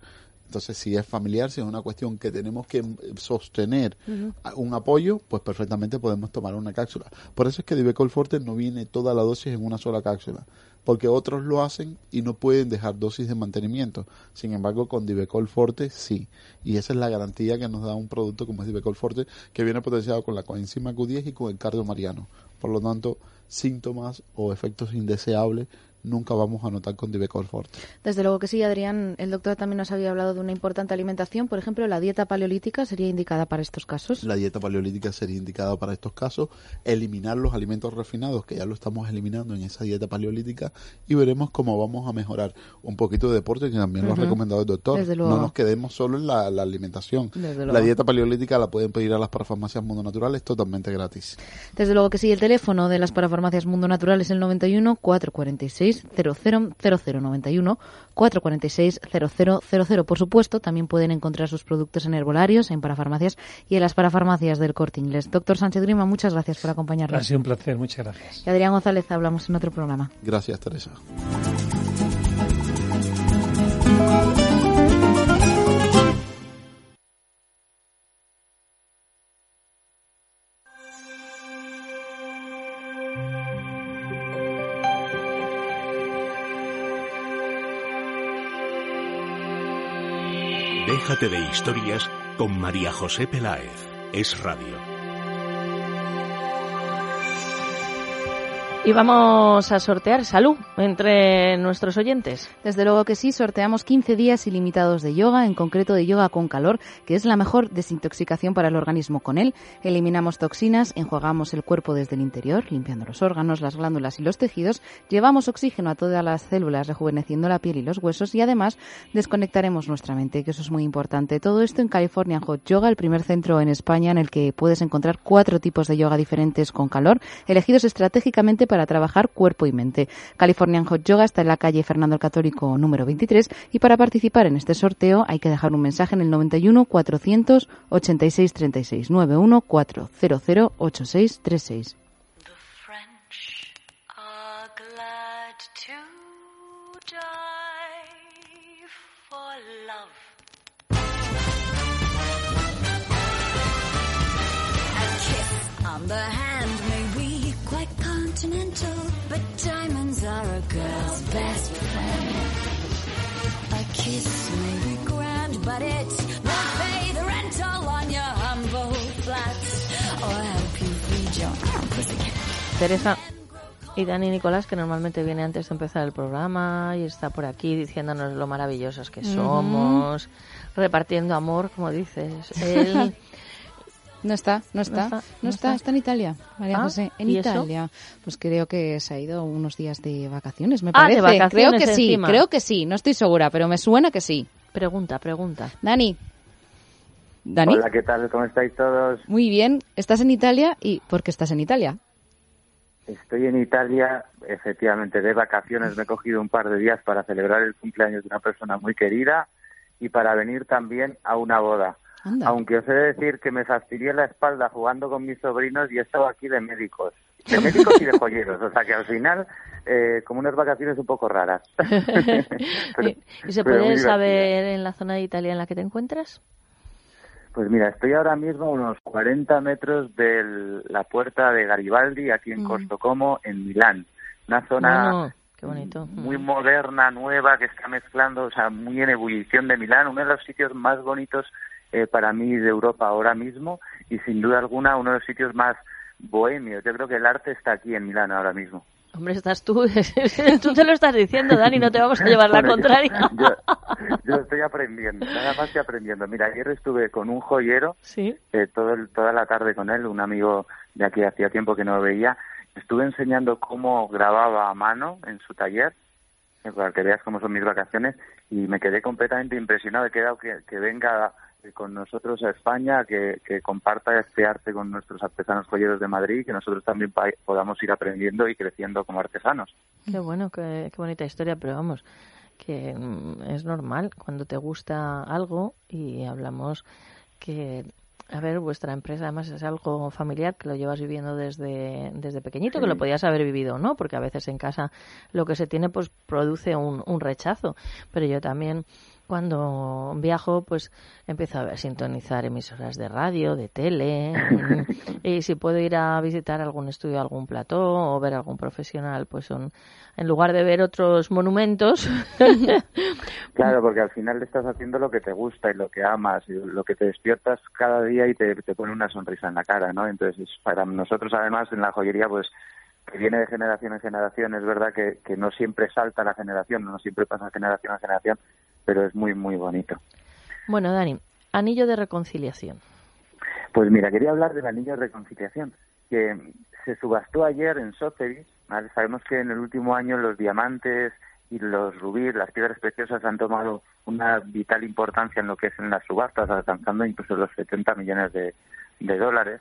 entonces, si es familiar, si es una cuestión que tenemos que sostener un apoyo, pues perfectamente podemos tomar una cápsula. Por eso es que Divecol Forte no viene toda la dosis en una sola cápsula, porque otros lo hacen y no pueden dejar dosis de mantenimiento. Sin embargo, con Divecol Forte sí. Y esa es la garantía que nos da un producto como es Divecol Forte, que viene potenciado con la coenzima Q10 y con el cardio mariano. Por lo tanto, síntomas o efectos indeseables nunca vamos a notar con Divecol Forte.
Desde luego que sí, Adrián. El doctor también nos había hablado de una importante alimentación. Por ejemplo, la dieta paleolítica sería indicada para estos casos.
La dieta paleolítica sería indicada para estos casos. Eliminar los alimentos refinados, que ya lo estamos eliminando en esa dieta paleolítica, y veremos cómo vamos a mejorar un poquito de deporte, que también lo ha recomendado el doctor. No nos quedemos solo en la, alimentación. la dieta paleolítica la pueden pedir a las parafarmacias Mundo Natural, es totalmente gratis.
Desde luego que sí. El teléfono de las parafarmacias Mundo Natural es el 91 446 000091 446 0000. Por supuesto, también pueden encontrar sus productos en herbolarios, en parafarmacias y en las parafarmacias del Corte Inglés. Doctor Sánchez Grima, muchas gracias por acompañarnos.
Ha sido un placer, muchas gracias.
Y Adrián González, hablamos en otro programa.
Gracias, Teresa.
De historias con María José Peláez. Es Radio.
Y vamos a sortear salud entre nuestros oyentes.
Desde luego que sí, sorteamos 15 días ilimitados de yoga, en concreto de yoga con calor, que es la mejor desintoxicación para el organismo. Con él eliminamos toxinas, enjuagamos el cuerpo desde el interior, limpiando los órganos, las glándulas y los tejidos, llevamos oxígeno a todas las células, rejuveneciendo la piel y los huesos y además desconectaremos nuestra mente, que eso es muy importante. Todo esto en California Hot Yoga, el primer centro en España en el que puedes encontrar cuatro tipos de yoga diferentes con calor, elegidos estratégicamente para trabajar cuerpo y mente. Californian Hot Yoga está en la calle Fernando el Católico número 23 y para participar en este sorteo hay que dejar un mensaje en el 91 486 36 91 400 8636.
Teresa y Dani Nicolás, que normalmente viene antes de empezar el programa y está por aquí diciéndonos lo maravillosos que somos, repartiendo amor, como dices. Él
No está, no está, no está, está, en Italia, María ah, José, en Italia. Pues creo que se ha ido unos días de vacaciones, me parece.
Ah, de vacaciones
creo que sí, creo que sí, no estoy segura, pero me suena que sí.
Pregunta, pregunta.
Dani. Dani.
Hola, ¿qué tal? ¿Cómo estáis todos?
Muy bien. ¿Estás en Italia? ¿Y por qué estás en Italia?
Estoy en Italia, efectivamente, de vacaciones. Me he cogido un par de días para celebrar el cumpleaños de una persona muy querida y para venir también a una boda. Aunque os he de decir que me fastidié la espalda jugando con mis sobrinos y he estado aquí de médicos. De médicos y de joyeros. O sea que al final, eh, como unas vacaciones un poco raras.
¿Y se puede saber en la zona de Italia en la que te encuentras?
Pues mira, estoy ahora mismo a unos 40 metros de la puerta de Garibaldi, aquí en mm. Como, en Milán. Una zona muy moderna, nueva, que está mezclando, o sea, muy en ebullición de Milán, uno de los sitios más bonitos eh, para mí de Europa ahora mismo y sin duda alguna uno de los sitios más bohemios. Yo creo que el arte está aquí en Milán ahora mismo.
Hombre, estás tú, tú te lo estás diciendo, Dani, no te vamos a llevar la contraria.
Yo, estoy aprendiendo, nada más estoy aprendiendo. Mira, ayer estuve con un joyero, ¿Sí? Eh, todo toda la tarde con él, un amigo de aquí hacía tiempo que no lo veía. Estuve enseñando cómo grababa a mano en su taller, eh, para que veas cómo son mis vacaciones, y me quedé completamente impresionado. He quedado que, que venga con nosotros a España, que, comparta este arte con nuestros artesanos joyeros de Madrid y que nosotros también podamos ir aprendiendo y creciendo como artesanos.
Qué bueno, qué, bonita historia, pero vamos, que mm, es normal cuando te gusta algo y hablamos que a ver, vuestra empresa además es algo familiar que lo llevas viviendo desde, desde pequeñito, que lo podías haber vivido no, porque a veces en casa lo que se tiene pues produce un, un rechazo. Pero yo también cuando viajo, pues empiezo a sintonizar emisoras de radio, de tele, y, si puedo ir a visitar algún estudio, algún plató o ver algún profesional, pues son, en lugar de ver otros monumentos.
claro, porque al final estás haciendo lo que te gusta y lo que amas, y lo que te despiertas cada día y te, te pone una sonrisa en la cara, ¿no? Entonces, para nosotros además en la joyería, pues que viene de generación en generación, es verdad que, que no siempre salta la generación, no siempre pasa generación a generación, pero es muy, muy bonito.
Bueno, Dani, anillo de reconciliación.
Pues mira, quería hablar del anillo de reconciliación, que se subastó ayer en Sotheby's. Sabemos que en el último año los diamantes y los rubíes, las piedras preciosas, han tomado una vital importancia en lo que es en las subastas, alcanzando incluso los 70 millones de, dólares.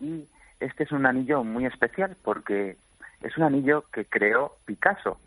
Y este es un anillo muy especial porque es un anillo que creó Picasso.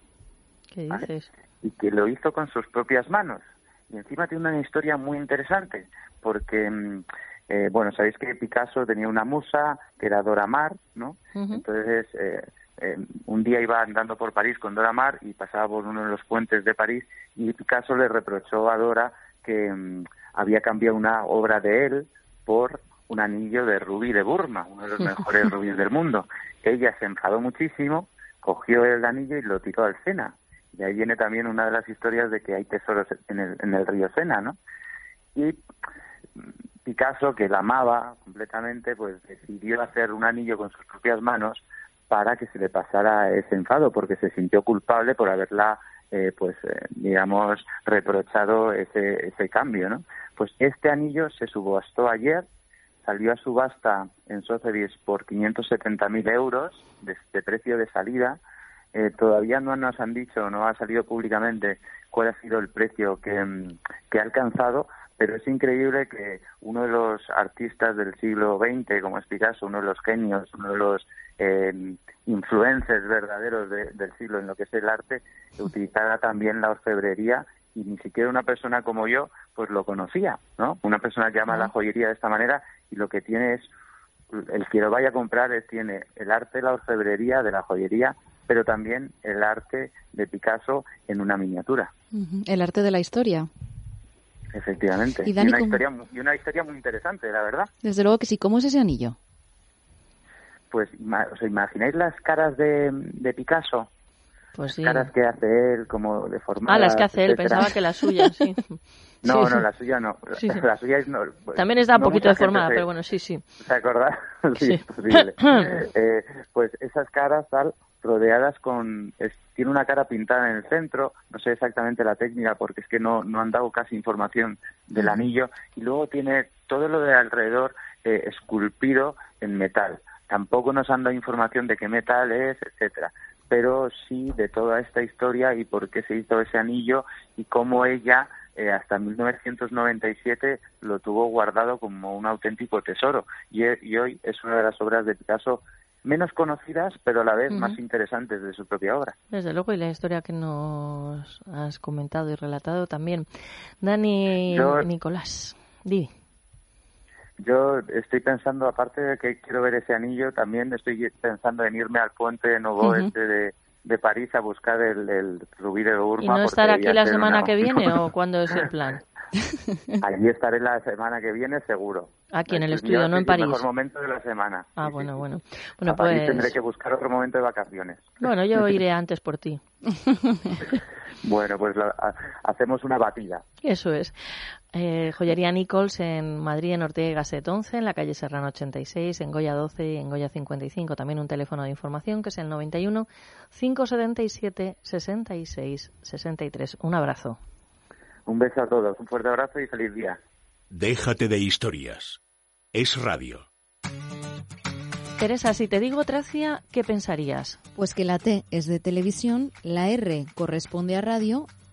¿Qué dices?
Y que lo hizo con sus propias manos. Y encima tiene una historia muy interesante, porque, mm, eh, bueno, sabéis que Picasso tenía una musa que era Dora Maar, ¿no? Entonces, eh, eh, un día iba andando por París con Dora Maar y pasaba por uno de los puentes de París y Picasso le reprochó a Dora que mm, había cambiado una obra de él por un anillo de rubí de Burma, uno de los mejores rubíes del mundo. Ella se enfadó muchísimo, cogió el anillo y lo tiró al Sena. Y ahí viene también una de las historias de que hay tesoros en el, en el río Sena, ¿no? Y Picasso, que la amaba completamente, pues decidió hacer un anillo con sus propias manos para que se le pasara ese enfado, porque se sintió culpable por haberla, eh, pues, eh, digamos, reprochado ese, ese cambio, ¿no? Pues este anillo se subastó ayer, salió a subasta en Sotheby's por 570.000 euros de precio de salida, eh, todavía no nos han dicho, no ha salido públicamente cuál ha sido el precio mm, que, ha alcanzado, pero es increíble que uno de los artistas del siglo XX, como es Picasso, uno de los genios, uno de los eh, influencers verdaderos del siglo en lo que es el arte, utilizara también la orfebrería y ni siquiera una persona como yo pues lo conocía, ¿no? Una persona que ama la joyería de esta manera y lo que tiene es el que lo vaya a comprar es, tiene el arte la orfebrería de la joyería pero también el arte de Picasso en una miniatura.
El arte de la historia.
Efectivamente. ¿Y, una historia, y una historia muy interesante, la verdad.
Desde luego que sí. ¿Cómo es ese anillo?
Pues, ¿os imagináis las caras de, Picasso?
Pues sí.
Caras que hace él, como deformadas.
Ah, las que hace él, pensaba que las suyas, sí.
No, no, la suya no. La suya es no.
También está un poquito deformada, pero bueno, sí, sí.
¿Se acuerda? sí, es posible. eh, pues esas caras tal rodeadas con tiene una cara pintada en el centro no sé exactamente la técnica porque es que no no han dado casi información del anillo y luego tiene todo lo de alrededor eh, esculpido en metal. Tampoco nos han dado información de qué metal es etcétera. Pero sí de toda esta historia y por qué se hizo ese anillo y cómo ella eh, hasta 1997 lo tuvo guardado como un auténtico tesoro. Y, y hoy es una de las obras de Picasso menos conocidas, pero a la vez más interesantes de su propia obra.
Desde luego, y la historia que nos has comentado y relatado también. Dani Nicolás, di.
Yo estoy pensando, aparte de que quiero ver ese anillo, también estoy pensando en irme al puente de Novo este de, París a buscar el, rubí de Urma.
¿Y no estar aquí la semana que viene o cuándo es el plan?
Allí estaré la semana que viene seguro.
Aquí en el estudio, no en París.
El mejor momento de la semana.
Ah, bueno, bueno. Bueno, pues...
tendré que buscar otro momento de vacaciones.
Bueno, yo iré antes por ti.
bueno, pues hacemos una batida.
Eso es. Eh, joyería Nichols en Madrid, en Ortega y Gasset 11, en la calle Serrano 86, en Goya 12 y en Goya 55. También un teléfono de información que es el 91 577 66 63. Un abrazo.
Un beso a todos, un fuerte abrazo y feliz día.
Déjate de historias. Es radio.
Teresa, si te digo Tracia, ¿qué pensarías?
Pues que la T es de televisión, la R corresponde a radio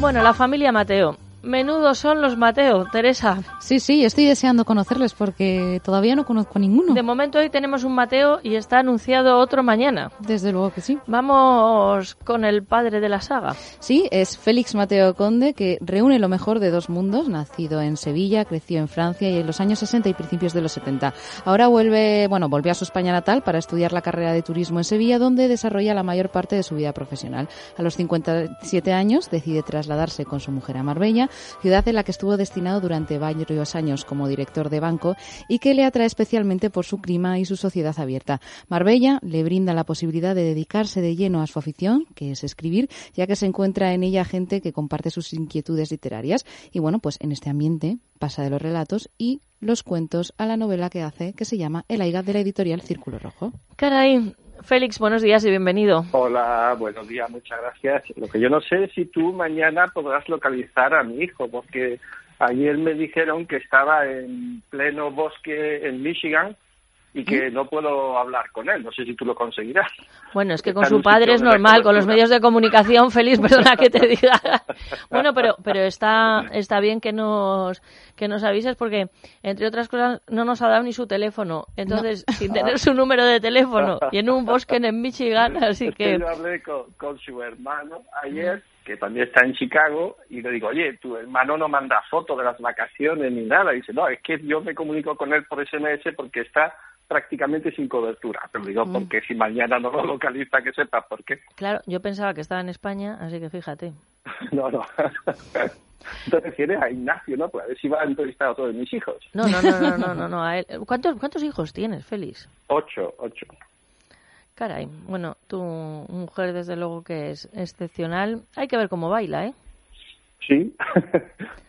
Bueno, la familia Mateo. Menudos son los Mateo, Teresa.
Sí, sí, estoy deseando conocerles porque todavía no conozco ninguno.
De momento hoy tenemos un Mateo y está anunciado otro mañana.
Desde luego que sí.
Vamos con el padre de la saga.
Sí, es Félix Mateo Conde que reúne lo mejor de dos mundos. Nacido en Sevilla, creció en Francia y en los años 60 y principios de los 70. Ahora vuelve, bueno, volvió a su España natal para estudiar la carrera de turismo en Sevilla, donde desarrolla la mayor parte de su vida profesional. A los 57 años decide trasladarse con su mujer a Marbella ciudad en la que estuvo destinado durante varios años como director de banco y que le atrae especialmente por su clima y su sociedad abierta. Marbella le brinda la posibilidad de dedicarse de lleno a su afición, que es escribir, ya que se encuentra en ella gente que comparte sus inquietudes literarias. Y bueno, pues en este ambiente pasa de los relatos y los cuentos a la novela que hace, que se llama El Aiga de la editorial Círculo Rojo.
Caray, Félix, buenos días y bienvenido.
Hola, buenos días, muchas gracias. Lo que yo no sé es si tú mañana podrás localizar a mi hijo, porque ayer me dijeron que estaba en pleno bosque en Michigan y que no puedo hablar con él. No sé si tú lo conseguirás.
Bueno, es que con su padre es normal, con los medios de comunicación, feliz, perdona que te diga. bueno, pero pero está está bien que nos que nos avises porque entre otras cosas no nos ha dado ni su teléfono. Entonces, sin tener su número de teléfono y en un bosque en Michigan, así que
yo hablé con, con su hermano ayer que también está en Chicago, y le digo, oye, tu hermano no manda fotos de las vacaciones ni nada. Y dice, no, es que yo me comunico con él por SMS porque está prácticamente sin cobertura. Pero digo,
Mm.
porque si mañana no lo localiza, que sepa por qué.
claro, yo pensaba que estaba en España, así que fíjate.
No, no. Entonces tienes a Ignacio, ¿no? Pues a ver si va a entrevistar a todos mis hijos.
No, no, no, no, no, no, no, a él. ¿Cuántos cuántos hijos tienes, Félix?
Ocho, ocho.
Caray, bueno, tu mujer desde luego que es excepcional. Hay que ver cómo baila, ¿eh?
Sí,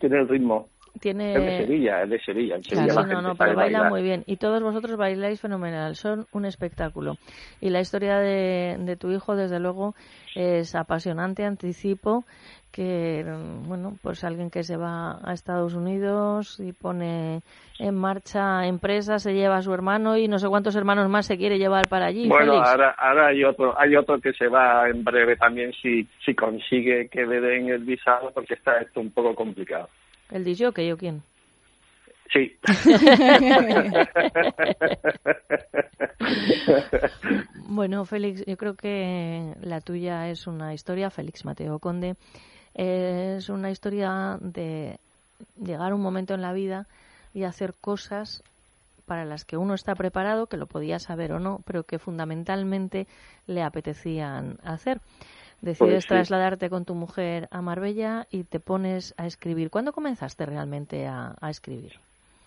tiene el ritmo.
Tiene...
Es de Sevilla, es de Sevilla. En Sevilla
Claro,
la
sí, no, no, pero baila muy bien. Y todos vosotros bailáis fenomenal. Son un espectáculo. Y la historia de, de tu hijo, desde luego, es apasionante. Anticipo que, bueno, pues alguien que se va a Estados Unidos y pone en marcha empresas, se lleva a su hermano y no sé cuántos hermanos más se quiere llevar para allí.
Bueno,
Félix.
ahora, ahora hay otro, hay otro que se va en breve también si, si consigue que le den el visado porque está esto un poco complicado.
¿El DJ o quién?
Sí.
Bueno, Félix, yo creo que la tuya es una historia, Félix Mateo Conde, es una historia de llegar a un momento en la vida y hacer cosas para las que uno está preparado, que lo podía saber o no, pero que fundamentalmente le apetecían hacer. Decides
Pues sí.
trasladarte con tu mujer a Marbella y te pones a escribir. ¿Cuándo comenzaste realmente a, a escribir?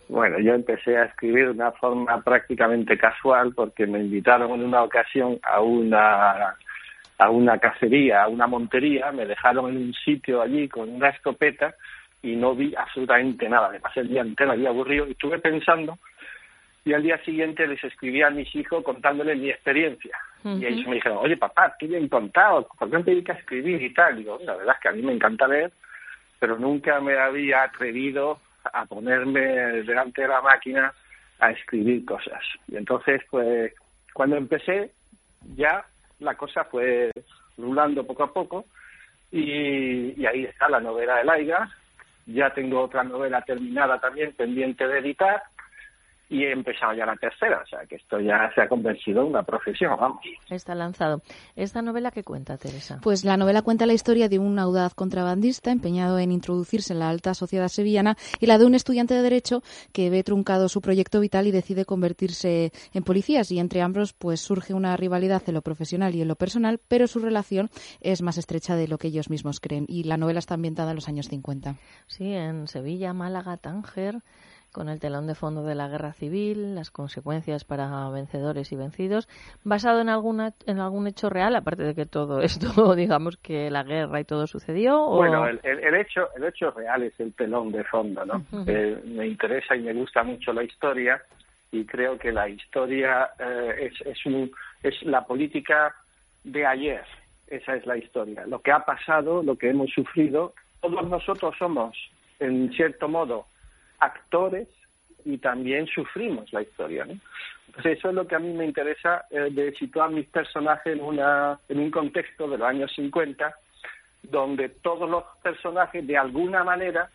Bueno, yo empecé a escribir de una forma prácticamente casual porque me invitaron en una ocasión a una a una cacería, a una montería, me dejaron en un sitio allí con una escopeta y no vi absolutamente nada. Me pasé el día entero allí aburrido y estuve pensando y al día siguiente les escribí a mis hijos contándoles mi experiencia. Y ellos me dijeron, oye papá, qué bien contado, ¿por qué no te dedicas a escribir y tal? Digo, la verdad es que a mí me encanta leer, pero nunca me había atrevido a ponerme delante de la máquina a escribir cosas. Y entonces, pues, cuando empecé, ya la cosa fue rulando poco a poco y, y ahí está la novela de Laiga. Ya tengo otra novela terminada también, pendiente de editar, y he empezado ya la tercera, o sea que esto ya se ha convertido en una profesión, vamos.
Está lanzado. ¿Esta novela qué cuenta, Teresa?
Pues la novela cuenta la historia de un audaz contrabandista empeñado en introducirse en la alta sociedad sevillana y la de un estudiante de Derecho que ve truncado su proyecto vital y decide convertirse en policías. Y entre ambos pues surge una rivalidad en lo profesional y en lo personal, pero su relación es más estrecha de lo que ellos mismos creen. Y la novela está ambientada en los años 50.
Sí, en Sevilla, Málaga, Tánger. Con el telón de fondo de la guerra civil, las consecuencias para vencedores y vencidos, basado en alguna en algún hecho real, aparte de que todo esto, digamos que la guerra y todo sucedió.
Bueno, el, hecho el hecho real es el telón de fondo, ¿no? Eh, me interesa y me gusta mucho la historia y creo que la historia eh, es es, un, es la política de ayer. Esa es la historia. Lo que ha pasado, lo que hemos sufrido, todos nosotros somos, en cierto modo, actores y también sufrimos la historia. ¿no? eso es lo que a mí me interesa eh, de situar mis personajes en, una, en un contexto de los años 50, donde todos los personajes de alguna manera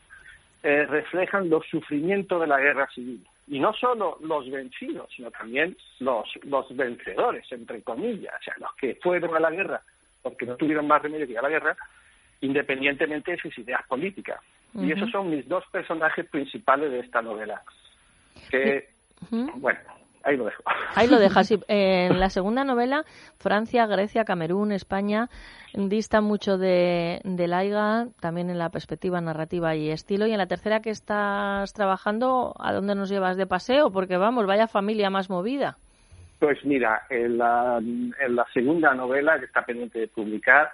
eh, reflejan los sufrimientos de la guerra civil. Y no solo los vencidos, sino también los, los vencedores, entre comillas, o sea, los que fueron a la guerra porque no tuvieron más remedio que ir a la guerra, independientemente de sus ideas políticas. Y esos son mis dos personajes principales de esta novela. Que, bueno, ahí lo dejo.
Ahí lo dejas. En la segunda novela, Francia, Grecia, Camerún, España, dista mucho de, de Laiga, también en la perspectiva narrativa y estilo. Y en la tercera que estás trabajando, ¿a dónde nos llevas de paseo? Porque vamos, vaya familia más movida.
Pues mira, en la, en la segunda novela que está pendiente de publicar,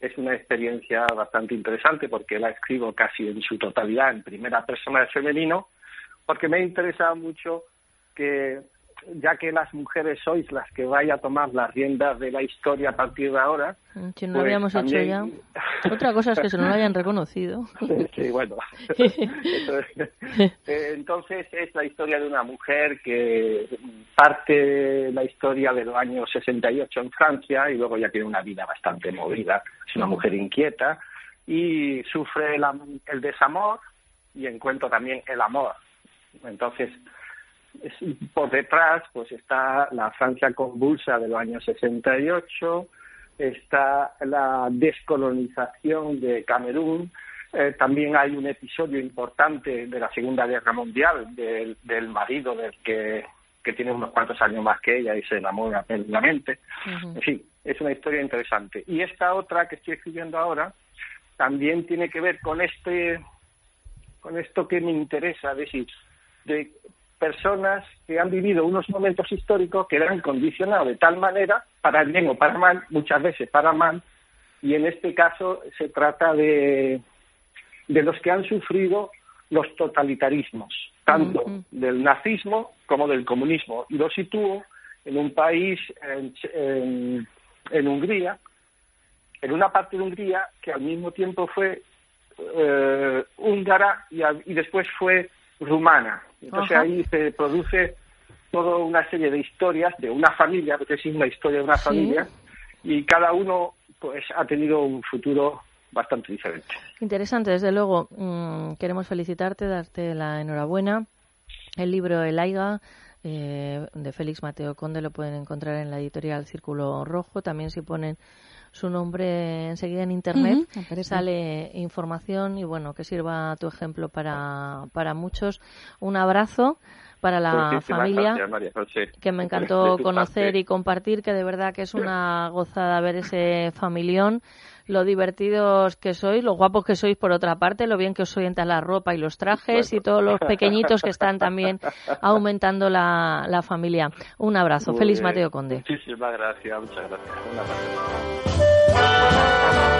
es una experiencia bastante interesante porque la escribo casi en su totalidad en primera persona de femenino, porque me interesa mucho que, ya que las mujeres sois las que vaya a tomar las riendas de la historia a partir de ahora.
Mm, si no pues habíamos hecho ya. Otra cosa es que se no lo hayan reconocido.
sí, bueno. Eh, entonces es la historia de una mujer que parte la historia de los años 68 en Francia y luego ya tiene una vida bastante movida. Es una mujer inquieta y sufre el, desamor y encuentra también el amor. Entonces, por detrás pues está la Francia convulsa de los años 68, está la descolonización de Camerún, eh, también hay un episodio importante de la Segunda Guerra Mundial del, del marido del que, que tiene unos cuantos años más que ella y se enamora perdidamente. En fin, es una historia interesante. Y esta otra que estoy escribiendo ahora también tiene que ver con este con esto que me interesa, es decir, de personas que han vivido unos momentos históricos que eran condicionados de tal manera, para bien o para mal, muchas veces para mal, y en este caso se trata de de los que han sufrido los totalitarismos, tanto del nazismo como del comunismo. Y lo sitúo en un país, en, en, Hungría, en una parte de Hungría que al mismo tiempo fue eh, húngara y, y, después fue rumana. Entonces ahí se produce toda una serie de historias de una familia, porque es una historia de una familia, y cada uno pues ha tenido un futuro bastante diferente.
Interesante, desde luego. Mm, queremos felicitarte, darte la enhorabuena. El libro El Aiga eh, de Félix Mateo Conde lo pueden encontrar en la editorial Círculo Rojo. También si ponen su nombre enseguida en internet sale información y bueno que sirva tu ejemplo para, para muchos. Un abrazo para la familia que me encantó conocer y compartir que de verdad que es una gozada ver ese familión lo divertidos que sois, lo guapos que sois por otra parte, lo bien que os orientan la ropa y los trajes y todos los pequeñitos que están también aumentando la, la familia. Un abrazo. Feliz Mateo Conde.
Muchísimas gracias, muchas gracias. Un abrazo.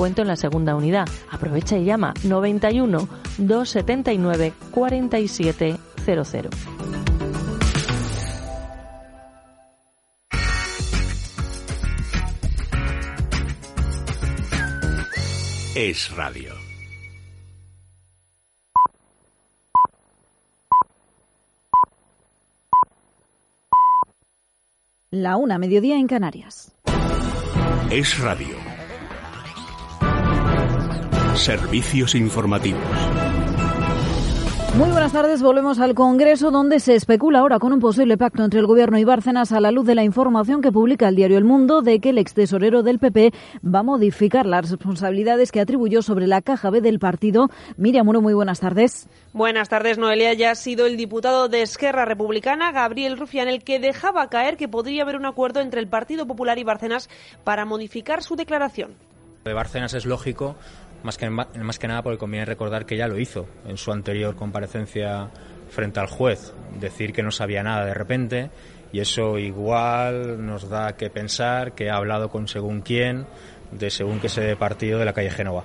en la segunda unidad. Aprovecha y llama 91 279 4700.
Es radio.
La una, mediodía en Canarias.
Es radio. Servicios informativos.
Muy buenas tardes. Volvemos al Congreso, donde se especula ahora con un posible pacto entre el Gobierno y Bárcenas a la luz de la información que publica el diario El Mundo de que el ex tesorero del PP va a modificar las responsabilidades que atribuyó sobre la caja B del partido. Miriam Muro, muy buenas tardes.
Buenas tardes, Noelia. Ya ha sido el diputado de Esquerra Republicana, Gabriel Rufián, el que dejaba caer que podría haber un acuerdo entre el Partido Popular y Bárcenas para modificar su declaración.
De Bárcenas es lógico más que, más que nada porque conviene recordar que ya lo hizo en su anterior comparecencia frente al juez, decir que no sabía nada de repente y eso igual nos da que pensar que ha hablado con según quién de según que se partido de la calle Génova.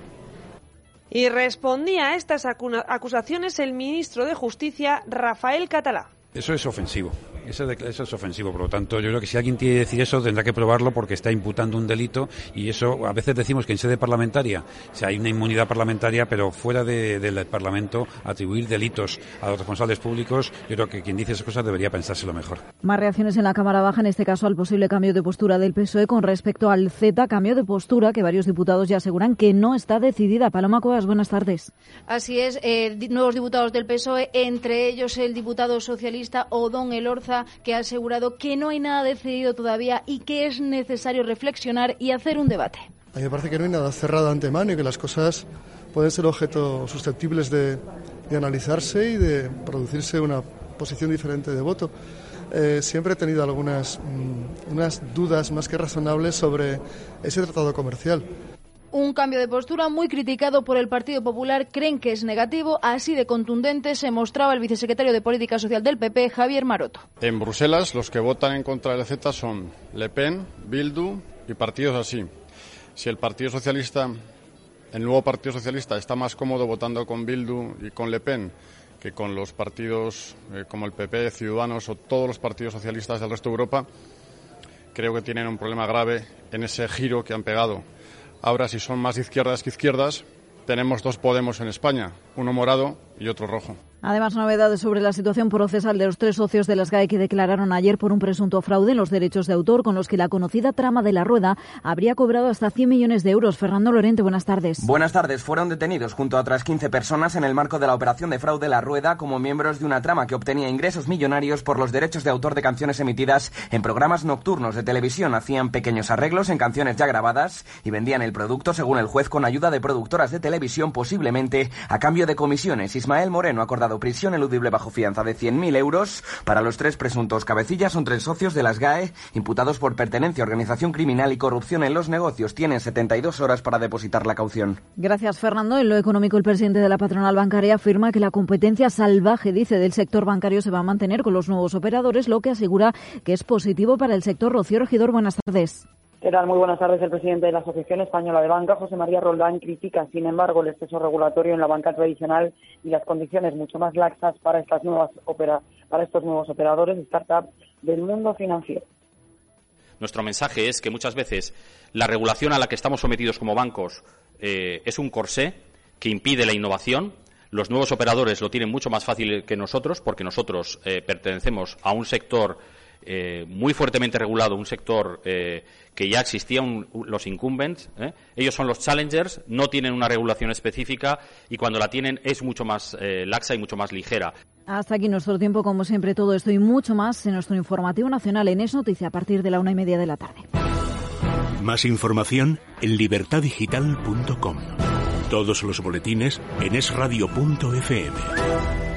Y respondía a estas acusaciones el ministro de Justicia, Rafael Catalá.
Eso es ofensivo. Eso, es ofensivo, por lo tanto, yo creo que si alguien quiere decir eso tendrá que probarlo porque está imputando un delito y eso a veces decimos que en sede parlamentaria si hay una inmunidad parlamentaria, pero fuera del Parlamento atribuir delitos a los responsables públicos, yo creo que quien dice esas cosas debería pensárselo mejor.
Más reacciones en la Cámara Baja, en este caso al posible cambio de postura del PSOE con respecto al Z, cambio de postura que varios diputados ya aseguran que no está decidida. Paloma Cuevas, buenas tardes.
Así es, eh, nuevos diputados del PSOE, entre ellos el diputado socialista Odón Elorza que ha asegurado que no hay nada decidido todavía y que es necesario reflexionar y hacer un debate.
A mí me parece que no hay nada cerrado antemano y que las cosas pueden ser objeto susceptibles de, analizarse y de producirse una posición diferente de voto. Eh, siempre he tenido algunas mm, dudas más que razonables sobre ese tratado comercial.
Un cambio de postura muy criticado por el Partido Popular. Creen que es negativo. Así de contundente se mostraba el vicesecretario de Política Social del PP, Javier Maroto.
En Bruselas, los que votan en contra del Z son Le Pen, Bildu y partidos así. Si el Partido Socialista, el nuevo Partido Socialista, está más cómodo votando con Bildu y con Le Pen que con los partidos eh, como el PP, Ciudadanos o todos los partidos socialistas del resto de Europa, creo que tienen un problema grave en ese giro que han pegado Ahora, si son más izquierdas que izquierdas, tenemos dos Podemos en España, uno morado y otro rojo.
Además, novedades sobre la situación procesal de los tres socios de las GAE que declararon ayer por un presunto fraude en los derechos de autor con los que la conocida trama de la rueda habría cobrado hasta 100 millones de euros. Fernando Lorente, buenas tardes.
Buenas tardes. Fueron detenidos junto a otras 15 personas en el marco de la operación de fraude La Rueda como miembros de una trama que obtenía ingresos millonarios por los derechos de autor de canciones emitidas en programas nocturnos de televisión. Hacían pequeños arreglos en canciones ya grabadas y vendían el producto, según el juez, con ayuda de productoras de televisión, posiblemente a cambio de comisiones. Ismael Moreno ha acordado prisión eludible bajo fianza de 100.000 euros para los tres presuntos cabecillas. Son tres socios de las GAE imputados por pertenencia a organización criminal y corrupción en los negocios. Tienen 72 horas para depositar la caución.
Gracias, Fernando. En lo económico, el presidente de la patronal bancaria afirma que la competencia salvaje, dice, del sector bancario se va a mantener con los nuevos operadores, lo que asegura que es positivo para el sector. Rocío Regidor, buenas tardes.
¿Qué tal? Muy buenas tardes. El presidente de la Asociación Española de Banca, José María Roldán, critica, sin embargo, el exceso regulatorio en la banca tradicional y las condiciones mucho más laxas para estas nuevas opera, para estos nuevos operadores, startups del mundo financiero.
Nuestro mensaje es que muchas veces la regulación a la que estamos sometidos como bancos eh, es un corsé que impide la innovación. Los nuevos operadores lo tienen mucho más fácil que nosotros porque nosotros eh, pertenecemos a un sector eh, muy fuertemente regulado, un sector eh, que ya existía, los incumbents. ¿eh? Ellos son los challengers, no tienen una regulación específica y cuando la tienen es mucho más laxa y mucho más ligera.
Hasta aquí nuestro tiempo, como siempre, todo esto y mucho más en nuestro informativo nacional en Es Noticia a partir de la una y media de la tarde.
Más información en libertadigital.com. Todos los boletines en esradio.fm.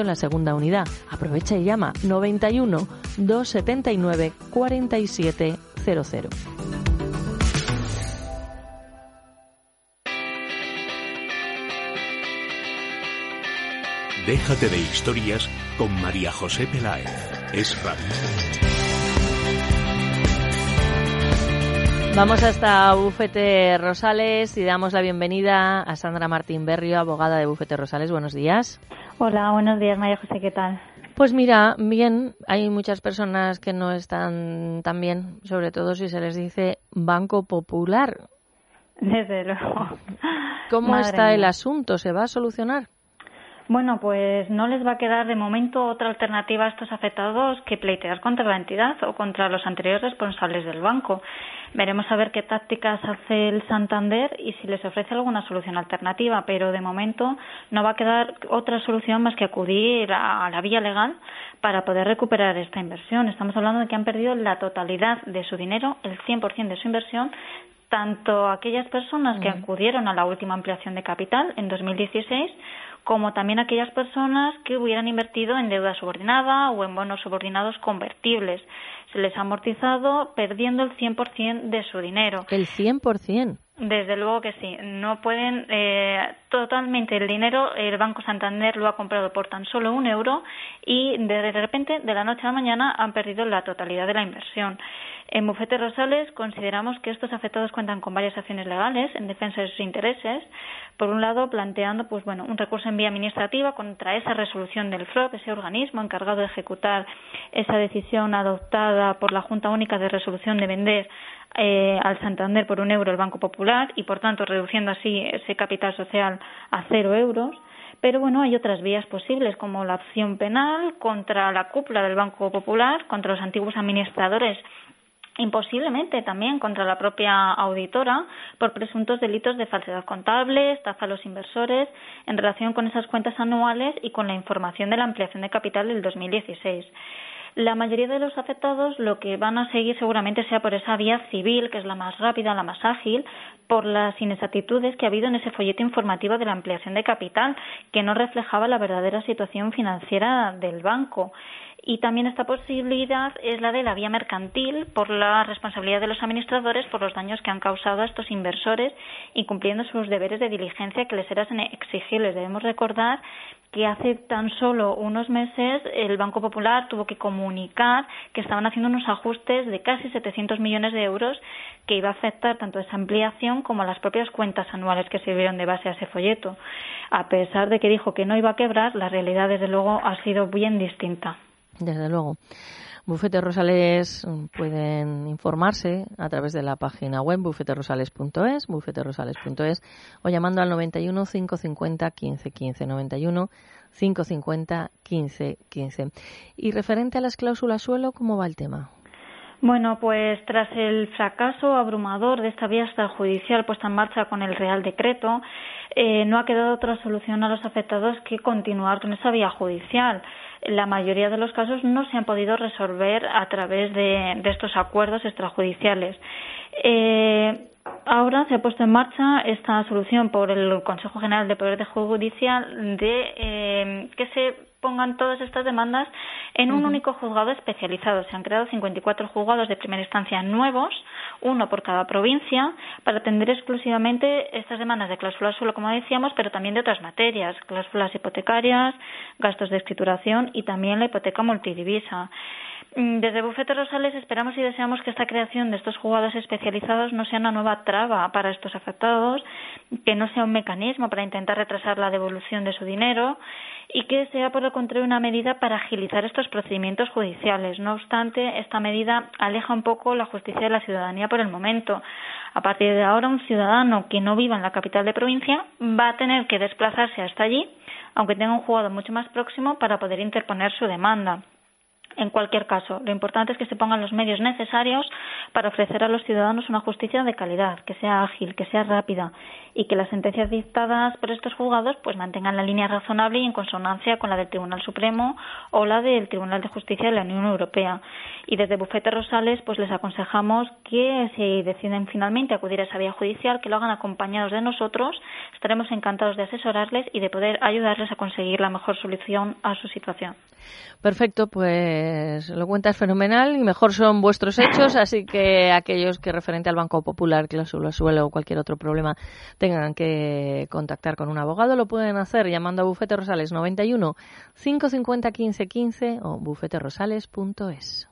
en la segunda unidad. Aprovecha y llama 91 279 4700.
Déjate de historias con María José Peláez. Es radio.
Vamos hasta Bufete Rosales y damos la bienvenida a Sandra Martín Berrio, abogada de Bufete Rosales. Buenos días.
Hola, buenos días, María José, ¿qué tal?
Pues mira, bien, hay muchas personas que no están tan bien, sobre todo si se les dice Banco Popular.
Desde luego.
¿Cómo está el asunto? ¿Se va a solucionar?
Bueno, pues no les va a quedar de momento otra alternativa a estos afectados que pleitear contra la entidad o contra los anteriores responsables del banco. Veremos a ver qué tácticas hace el Santander y si les ofrece alguna solución alternativa, pero de momento no va a quedar otra solución más que acudir a la vía legal para poder recuperar esta inversión. Estamos hablando de que han perdido la totalidad de su dinero, el 100% de su inversión, tanto aquellas personas que acudieron a la última ampliación de capital en 2016 como también aquellas personas que hubieran invertido en deuda subordinada o en bonos subordinados convertibles. Se les ha amortizado perdiendo el 100% de su dinero.
¿El 100%?
Desde luego que sí. No pueden eh, totalmente el dinero. El Banco Santander lo ha comprado por tan solo un euro y de repente, de la noche a la mañana, han perdido la totalidad de la inversión. En Bufete Rosales consideramos que estos afectados cuentan con varias acciones legales en defensa de sus intereses. Por un lado, planteando pues, bueno, un recurso en vía administrativa contra esa resolución del FROP, ese organismo encargado de ejecutar esa decisión adoptada por la Junta Única de Resolución de vender eh, al Santander por un euro el Banco Popular y, por tanto, reduciendo así ese capital social a cero euros. Pero bueno, hay otras vías posibles, como la acción penal contra la cúpula del Banco Popular, contra los antiguos administradores imposiblemente también contra la propia auditora por presuntos delitos de falsedad contable, estafa a los inversores en relación con esas cuentas anuales y con la información de la ampliación de capital del 2016. La mayoría de los afectados lo que van a seguir seguramente sea por esa vía civil, que es la más rápida, la más ágil, por las inexactitudes que ha habido en ese folleto informativo de la ampliación de capital, que no reflejaba la verdadera situación financiera del banco. Y también esta posibilidad es la de la vía mercantil por la responsabilidad de los administradores por los daños que han causado a estos inversores incumpliendo sus deberes de diligencia que les eran exigibles. Debemos recordar que hace tan solo unos meses el Banco Popular tuvo que comunicar que estaban haciendo unos ajustes de casi 700 millones de euros que iba a afectar tanto a esa ampliación como a las propias cuentas anuales que sirvieron de base a ese folleto. A pesar de que dijo que no iba a quebrar, la realidad desde luego ha sido bien distinta.
Desde luego. Bufete Rosales mm, pueden informarse a través de la página web bufeterosales.es, bufeterosales.es o llamando al 91 550 15 15 91 550 15 15. Y referente a las cláusulas suelo, ¿cómo va el tema?
Bueno, pues tras el fracaso abrumador de esta vía extrajudicial puesta en marcha con el Real Decreto, eh, no ha quedado otra solución a los afectados que continuar con esa vía judicial la mayoría de los casos no se han podido resolver a través de, estos acuerdos extrajudiciales. Eh, ahora se ha puesto en marcha esta solución por el Consejo General de Poder de Judicial de eh, que se pongan todas estas demandas en un único juzgado especializado. Se han creado 54 juzgados de primera instancia nuevos, uno por cada provincia, para atender exclusivamente estas demandas de cláusula suelo, como decíamos, pero también de otras materias, cláusulas hipotecarias, gastos de escrituración y también la hipoteca multidivisa. Mm, desde Bufete Rosales esperamos y deseamos que esta creación de estos juzgados especializados no sea una nueva traba para estos afectados, que no sea un mecanismo para intentar retrasar la devolución de su dinero y que sea, por lo contrario, una medida para agilizar estos procedimientos judiciales. No obstante, esta medida aleja un poco la justicia de la ciudadanía por el momento. A partir de ahora, un ciudadano que no viva en la capital de provincia va a tener que desplazarse hasta allí, aunque tenga un juzgado mucho más próximo, para poder interponer su demanda. En cualquier caso, lo importante es que se pongan los medios necesarios para ofrecer a los ciudadanos una justicia de calidad, que sea ágil, que sea rápida y que las sentencias dictadas por estos juzgados pues mantengan la línea razonable y en consonancia con la del Tribunal Supremo o la del Tribunal de Justicia de la Unión Europea. Y desde Bufete Rosales pues les aconsejamos que si deciden finalmente acudir a esa vía judicial que lo hagan acompañados de nosotros. Estaremos encantados de asesorarles y de poder ayudarles a conseguir la mejor solución a su situación.
Perfecto, pues lo cuentas fenomenal y mejor son vuestros hechos, así que aquellos que referente al Banco Popular, cláusula suelo o cualquier otro problema tengan que contactar con un abogado, lo pueden hacer llamando a Bufete Rosales 91 550 15 15 o bufeterosales.es.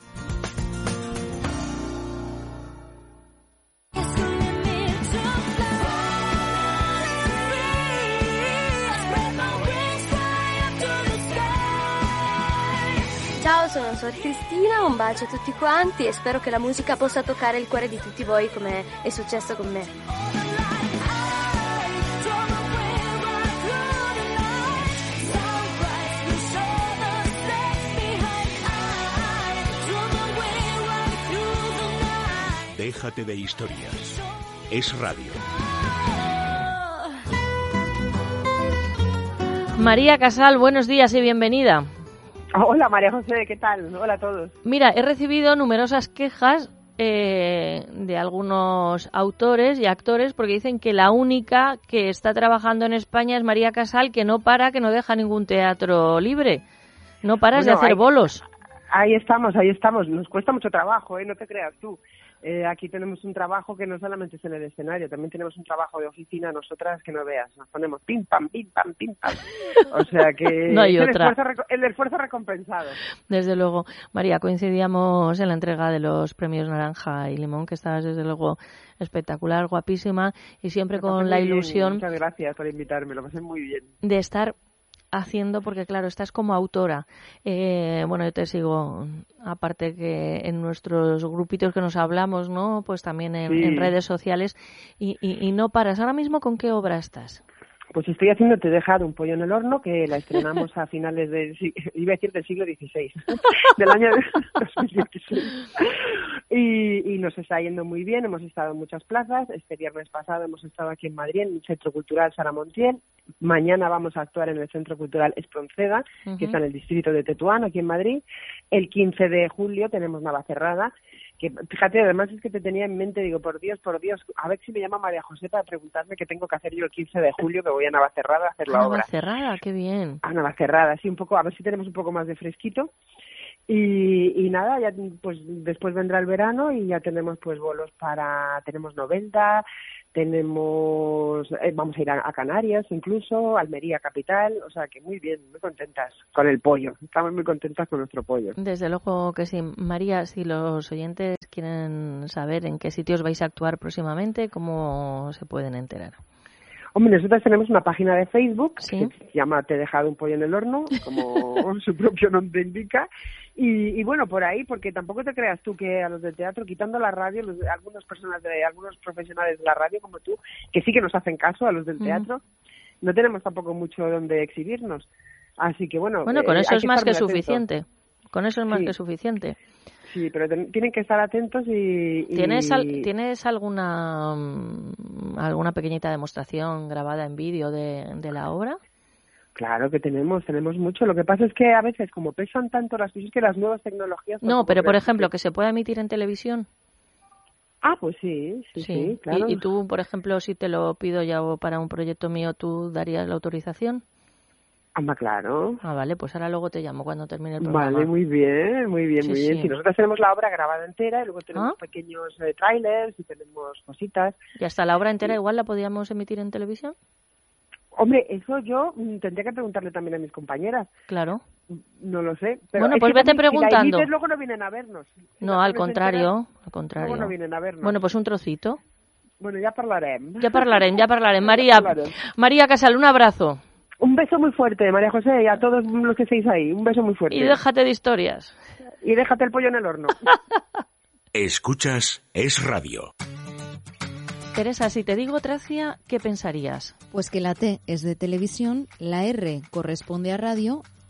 Ciao, sono Sor Cristina, un bacio a tutti quanti e spero che la musica possa toccare il cuore di tutti voi come è successo con me.
Déjate de historias. Es radio.
María Casal, buenos días y bienvenida.
Hola María José, ¿qué tal? Hola a todos.
Mira, he recibido numerosas quejas eh, de algunos autores y actores porque dicen que la única que está trabajando en España es María Casal, que no para, que no deja ningún teatro libre. No paras de hacer bolos.
Ahí estamos, ahí estamos. Nos cuesta mucho trabajo, ¿eh? No te creas tú. Eh, aquí tenemos un trabajo que no solamente es en el escenario, también tenemos un trabajo de oficina nosotras que no veas. Nos ponemos pim, pam, pim, pam, pim, pam. O sea que
no hay
el,
otra.
Esfuerzo, el esfuerzo recompensado.
Desde luego. María, coincidíamos en la entrega de los premios Naranja y Limón, que estabas desde luego espectacular, guapísima y siempre con la ilusión.
Muchas gracias por invitarme, lo pasé muy bien.
De estar haciendo, porque claro, estás como autora. Eh, bueno, yo te sigo, aparte que en nuestros grupitos que nos hablamos, ¿no? Pues también en,
Sí.
en redes sociales y, y, y no paras. Ahora mismo, ¿con qué obra estás?
Pues estoy haciendo Te he dejado un pollo en el horno que la estrenamos a finales del iba a decir del siglo XVI, del año 2016. Y, y nos está yendo muy bien, hemos estado en muchas plazas. Este viernes pasado hemos estado aquí en Madrid, en el Centro Cultural Sara Montiel. Mañana vamos a actuar en el Centro Cultural Espronceda, que está en el distrito de Tetuán, aquí en Madrid. El 15 de julio tenemos Navacerrada, que fíjate, además es que te tenía en mente, digo, por Dios, por Dios, a ver si me llama María José para preguntarme qué tengo que hacer yo el 15 de julio, que voy a Navacerrada a hacer la
Ah,
obra.
cerrada, qué bien.
A Navacerrada, sí, un poco, a ver si tenemos un poco más de fresquito. Y, y nada, ya pues después vendrá el verano y ya tenemos pues bolos para, tenemos 90, tenemos, eh, vamos a ir a, a Canarias incluso, Almería capital, o sea que muy bien, muy contentas con el pollo, estamos muy contentas con nuestro pollo.
Desde luego que sí. María, si los oyentes quieren saber en qué sitios vais a actuar próximamente, ¿cómo se pueden enterar?
Hombre, nosotros tenemos una página de Facebook que se llama Te he dejado un pollo en el horno, como su propio nombre indica. Y, bueno, por ahí, porque tampoco te creas tú que a los del teatro, quitando la radio, los, algunas personas, de, algunos profesionales de la radio como tú, que sí que nos hacen caso a los del teatro, no tenemos tampoco mucho donde exhibirnos. Así que bueno.
Bueno, con eh, eso es más que suficiente. Con eso es más que suficiente.
Sí, pero tienen que estar atentos y...
¿Tienes, ¿Tienes alguna, mm, alguna pequeñita demostración grabada en vídeo de, de la obra?
Claro que tenemos, tenemos mucho. Lo que pasa es que a veces, como pesan tanto las cosas, que las nuevas tecnologías...
No, pero por ejemplo, que se pueda emitir en televisión.
Ah, pues sí, sí, sí, claro.
¿Y, tú, por ejemplo, si te lo pido ya para un proyecto mío, ¿tú darías la autorización?
Ah, claro.
Ah, vale, pues ahora luego te llamo cuando termine el programa.
Vale, muy bien, muy bien, muy bien. Si nosotros tenemos la obra grabada entera y luego tenemos ¿Ah? pequeños eh, trailers y tenemos cositas.
¿Y hasta la obra entera igual la podríamos emitir en televisión?
Hombre, eso yo mm, tendría que preguntarle también a mis compañeras.
Claro.
No lo sé.
Pero bueno, pues vete preguntando.
Si luego no vienen a vernos.
no, al contrario, al contrario.
Luego no vienen a vernos.
Bueno, pues un trocito.
Bueno, ya hablaremos.
Ya hablaremos, ya hablaremos. María, María Casal, un abrazo.
Un beso muy fuerte, María José, y a todos los que estéis ahí. Un beso muy fuerte.
Y déjate de historias.
Y déjate el pollo en el horno.
Escuchas Es Radio.
Teresa, si te digo Tracia, ¿qué pensarías?
Pues que la T es de televisión, la R corresponde a radio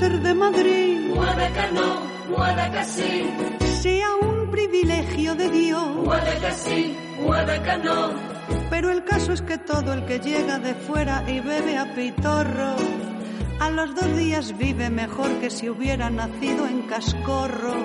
Ser de Madrid. Puede que no, puede que sí. Sea un privilegio de Dios. Puede que sí, puede que no. Pero el caso es que todo el que llega de fuera y bebe a pitorro, a los dos días vive mejor que si hubiera nacido en Cascorro.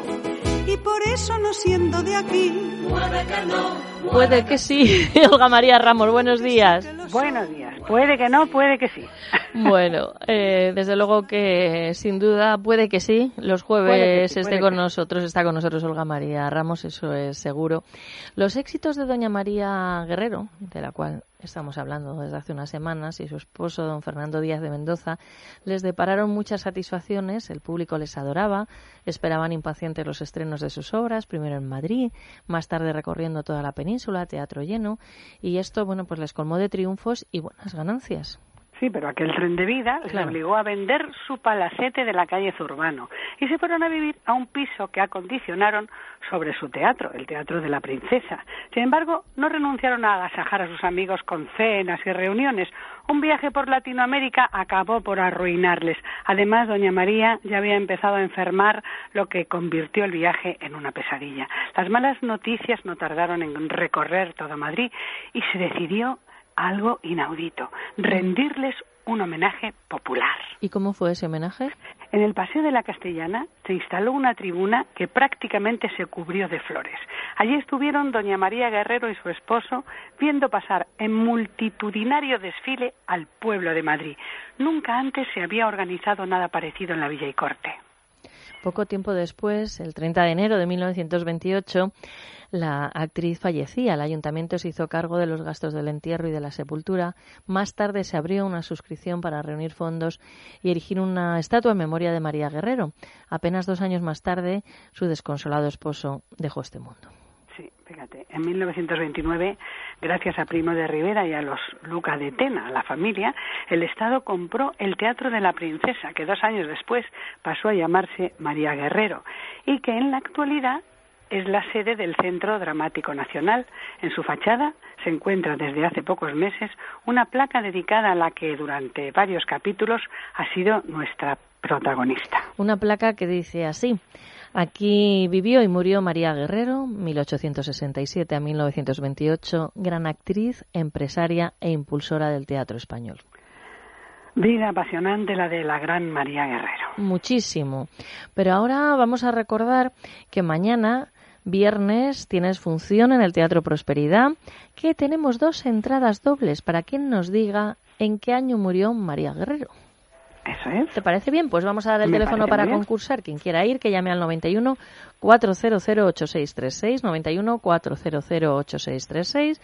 Y por eso no siendo de aquí. Puede que no.
Puede, que sí. Olga María Ramos, buenos días.
Buenos días. Puede que no, puede que sí.
Bueno, eh, desde luego que sin duda puede que sí. Los jueves esté con nosotros, está con nosotros Olga María Ramos, eso es seguro. Los éxitos de Doña María Guerrero, de la cual estamos hablando desde hace unas semanas, y su esposo, don Fernando Díaz de Mendoza, les depararon muchas satisfacciones, el público les adoraba, esperaban impacientes los estrenos de sus obras, primero en Madrid, más tarde recorriendo toda la península, teatro lleno, y esto, bueno, pues les colmó de triunfos y buenas ganancias.
Sí, pero aquel tren de vida le obligó a vender su palacete de la calle Zurbano y se fueron a vivir a un piso que acondicionaron sobre su teatro, el Teatro de la Princesa. Sin embargo, no renunciaron a agasajar a sus amigos con cenas y reuniones. Un viaje por Latinoamérica acabó por arruinarles. Además, doña María ya había empezado a enfermar, lo que convirtió el viaje en una pesadilla. Las malas noticias no tardaron en recorrer todo Madrid y se decidió algo inaudito, rendirles un homenaje popular.
¿Y cómo fue ese homenaje?
En el Paseo de la Castellana se instaló una tribuna que prácticamente se cubrió de flores. Allí estuvieron doña María Guerrero y su esposo viendo pasar en multitudinario desfile al pueblo de Madrid. Nunca antes se había organizado nada parecido en la Villa y Corte.
Poco tiempo después, el 30 de enero de 1928, la actriz fallecía. El ayuntamiento se hizo cargo de los gastos del entierro y de la sepultura. Más tarde se abrió una suscripción para reunir fondos y erigir una estatua en memoria de María Guerrero. Apenas dos años más tarde, su desconsolado esposo dejó este mundo.
Fíjate, en 1929, gracias a Primo de Rivera y a los Luca de Tena, la familia, el Estado compró el Teatro de la Princesa, que dos años después pasó a llamarse María Guerrero, y que en la actualidad es la sede del Centro Dramático Nacional. En su fachada se encuentra desde hace pocos meses una placa dedicada a la que durante varios capítulos ha sido nuestra protagonista.
Una placa que dice así. Aquí vivió y murió María Guerrero, 1867 a 1928, gran actriz, empresaria e impulsora del teatro español.
Vida apasionante la de la gran María Guerrero.
Muchísimo. Pero ahora vamos a recordar que mañana viernes tienes función en el Teatro Prosperidad, que tenemos dos entradas dobles para quien nos diga en qué año murió María Guerrero.
Eso es.
¿Te parece bien? Pues vamos a dar el
Me
teléfono para
bien.
concursar. Quien quiera ir, que llame al 91 400 8636, 91 400 8636.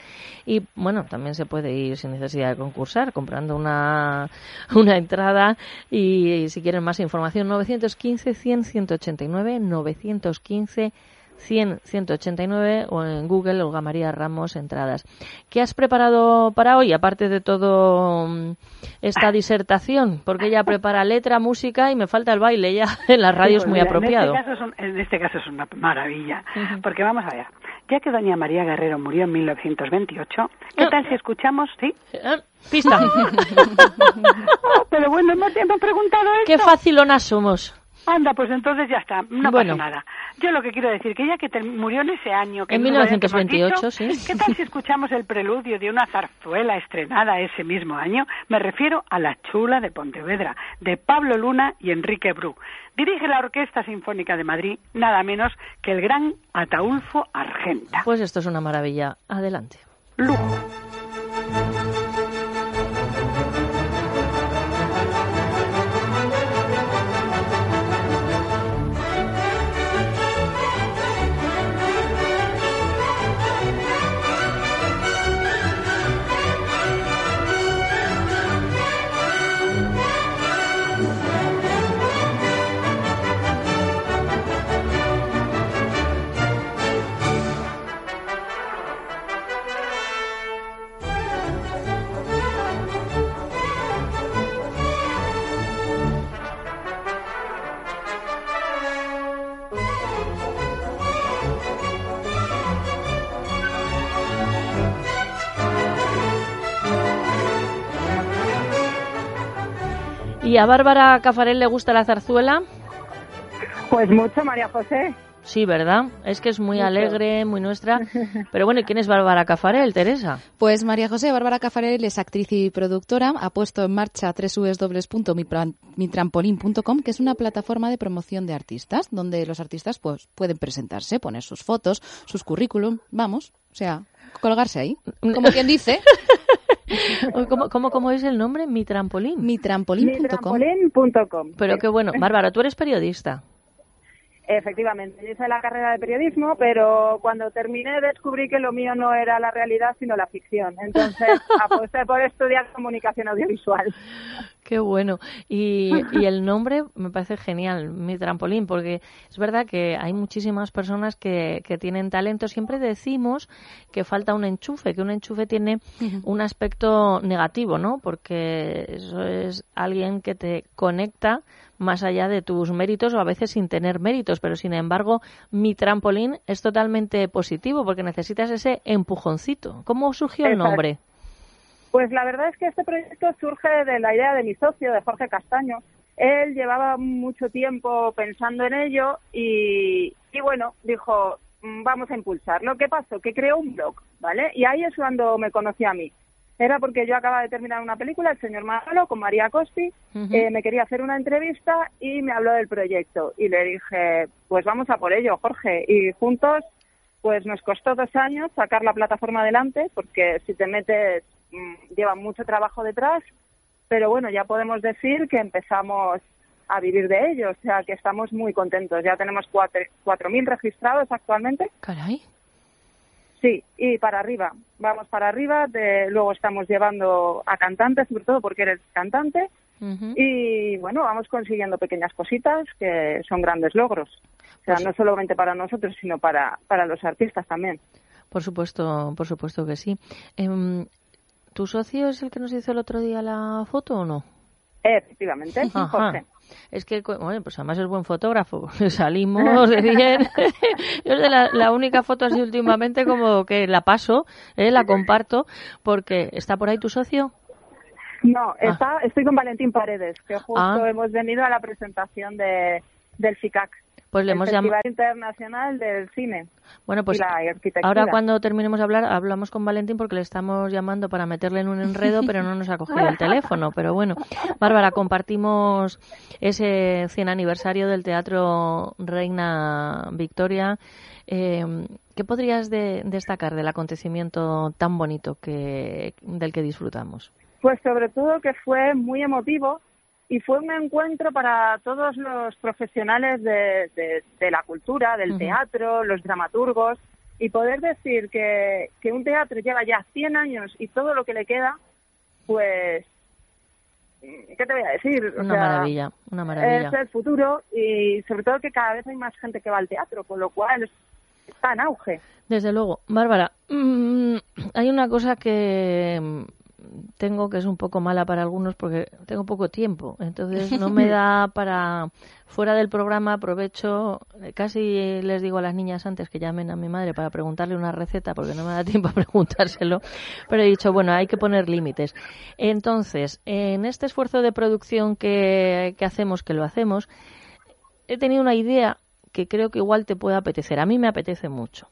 Y bueno, también se puede ir sin necesidad de concursar, comprando una, una entrada. Y, si quieren más información, 915 100 189, 915 100 189 o en Google Olga María Ramos entradas. ¿Qué has preparado para hoy, aparte de todo mm, esta disertación? Porque ella prepara letra, música y me falta el baile ya en la radio
Sí,
es
pues
muy
mira,
apropiado.
En este, caso es un- en este caso es una maravilla, porque vamos a ver, ya que doña María Guerrero murió en 1928, ¿qué tal si escuchamos, sí?
Pista.
Pero bueno, hemos hemos preguntado esto.
Qué somos.
Anda, pues entonces ya está, no
Bueno.
pasa nada. Yo lo que quiero decir, que ya que ter- murió en ese año... Que
En
es el año que hemos
1928,
dicho,
sí.
¿Qué tal si escuchamos el preludio de una zarzuela estrenada ese mismo año? Me refiero a La Chula de Pontevedra, de Pablo Luna y Enrique Bru. Dirige la Orquesta Sinfónica de Madrid, nada menos que el gran Ataulfo Argenta.
Pues esto es una maravilla. Adelante.
Lujo.
¿Y a Bárbara Cafarel le gusta la zarzuela?
Pues mucho, María José.
Sí, ¿verdad? Es que es muy alegre, muy nuestra. Pero bueno, ¿y quién es Bárbara Cafarel, Teresa?
Pues María José Bárbara Cafarel es actriz y productora. Ha puesto en marcha www.mitrampolin.com, que es una plataforma de promoción de artistas, donde los artistas pues pueden presentarse, poner sus fotos, sus currículum, vamos, o sea, colgarse ahí. Como quien dice.
¿Cómo, cómo, cómo es el nombre? Mi trampolín.
Mitrampolin.com.
Mitrampolin.com.
Pero qué bueno. Bárbara, tú eres periodista.
Efectivamente, yo hice la carrera de periodismo, pero cuando terminé descubrí que lo mío no era la realidad, sino la ficción. Entonces aposté por estudiar comunicación audiovisual.
Qué bueno. Y, y el nombre me parece genial, mi trampolín, porque es verdad que hay muchísimas personas que, que tienen talento. Siempre decimos que falta un enchufe, que un enchufe tiene un aspecto negativo, ¿no? Porque eso es alguien que te conecta más allá de tus méritos o a veces sin tener méritos, pero sin embargo mi trampolín es totalmente positivo porque necesitas ese empujoncito. ¿Cómo surgió el
Exacto.
nombre?
Pues la verdad es que este proyecto surge de la idea de mi socio, de Jorge Castaño. Él llevaba mucho tiempo pensando en ello y, y bueno, dijo, "Mm, vamos a impulsarlo. ¿Qué pasó? Que creó un blog, ¿vale? Y ahí es cuando me conoció a mí. Era porque yo acababa de terminar una película, El señor Malo, con María Costi. Eh, me quería hacer una entrevista y me habló del proyecto. Y le dije, pues vamos a por ello, Jorge. Y juntos, pues nos costó dos años sacar la plataforma adelante, porque si te metes, lleva mucho trabajo detrás. Pero bueno, ya podemos decir que empezamos a vivir de ello, o sea que estamos muy contentos. Ya tenemos cuatro- 4.000 registrados actualmente.
Caray.
Sí, y para arriba. Vamos para arriba. De, luego estamos llevando a cantantes, sobre todo porque eres cantante. Y bueno, vamos consiguiendo pequeñas cositas que son grandes logros. O sea, no solamente para nosotros, sino para, para los artistas también.
Por supuesto, por supuesto que sí. Em, ¿Tu socio es el que nos hizo el otro día la foto o no?
Efectivamente,
Ajá.
Jorge.
Es que, bueno, pues además es buen fotógrafo. Salimos de bien. Yo de la, la única foto así últimamente como que la paso, eh, la comparto, porque está por ahí tu socio.
No, está, estoy con Valentín Paredes, que justo ah. hemos venido a la presentación de, del FICAC.
Pues le hemos
Festival Internacional del Cine.
Bueno, pues ahora cuando terminemos de hablar, hablamos con Valentín porque le estamos llamando para meterle en un enredo, pero no nos ha cogido el teléfono. Pero bueno, Bárbara, compartimos ese 100 aniversario del Teatro Reina Victoria. Eh, ¿Qué podrías destacar del acontecimiento tan bonito que, del que disfrutamos?
Pues sobre todo que fue muy emotivo y fue un encuentro para todos los profesionales de, la cultura, del teatro, los dramaturgos, y poder decir que, un teatro lleva ya 100 años y todo lo que le queda, pues, ¿qué te voy a decir?
una maravilla, una maravilla.
Es el futuro y sobre todo que cada vez hay más gente que va al teatro, con lo cual está en auge.
Desde luego. Bárbara, mm, hay una cosa que tengo que es un poco mala para algunos porque tengo poco tiempo. Entonces no me da para fuera del programa aprovecho casi les digo a las niñas antes que llamen a mi madre para preguntarle una receta porque no me da tiempo a preguntárselo, pero he dicho, bueno, hay que poner límites. Entonces, en este esfuerzo de producción que, que hacemos, que lo hacemos, he tenido una idea que creo que igual te puede apetecer. A mí me apetece mucho.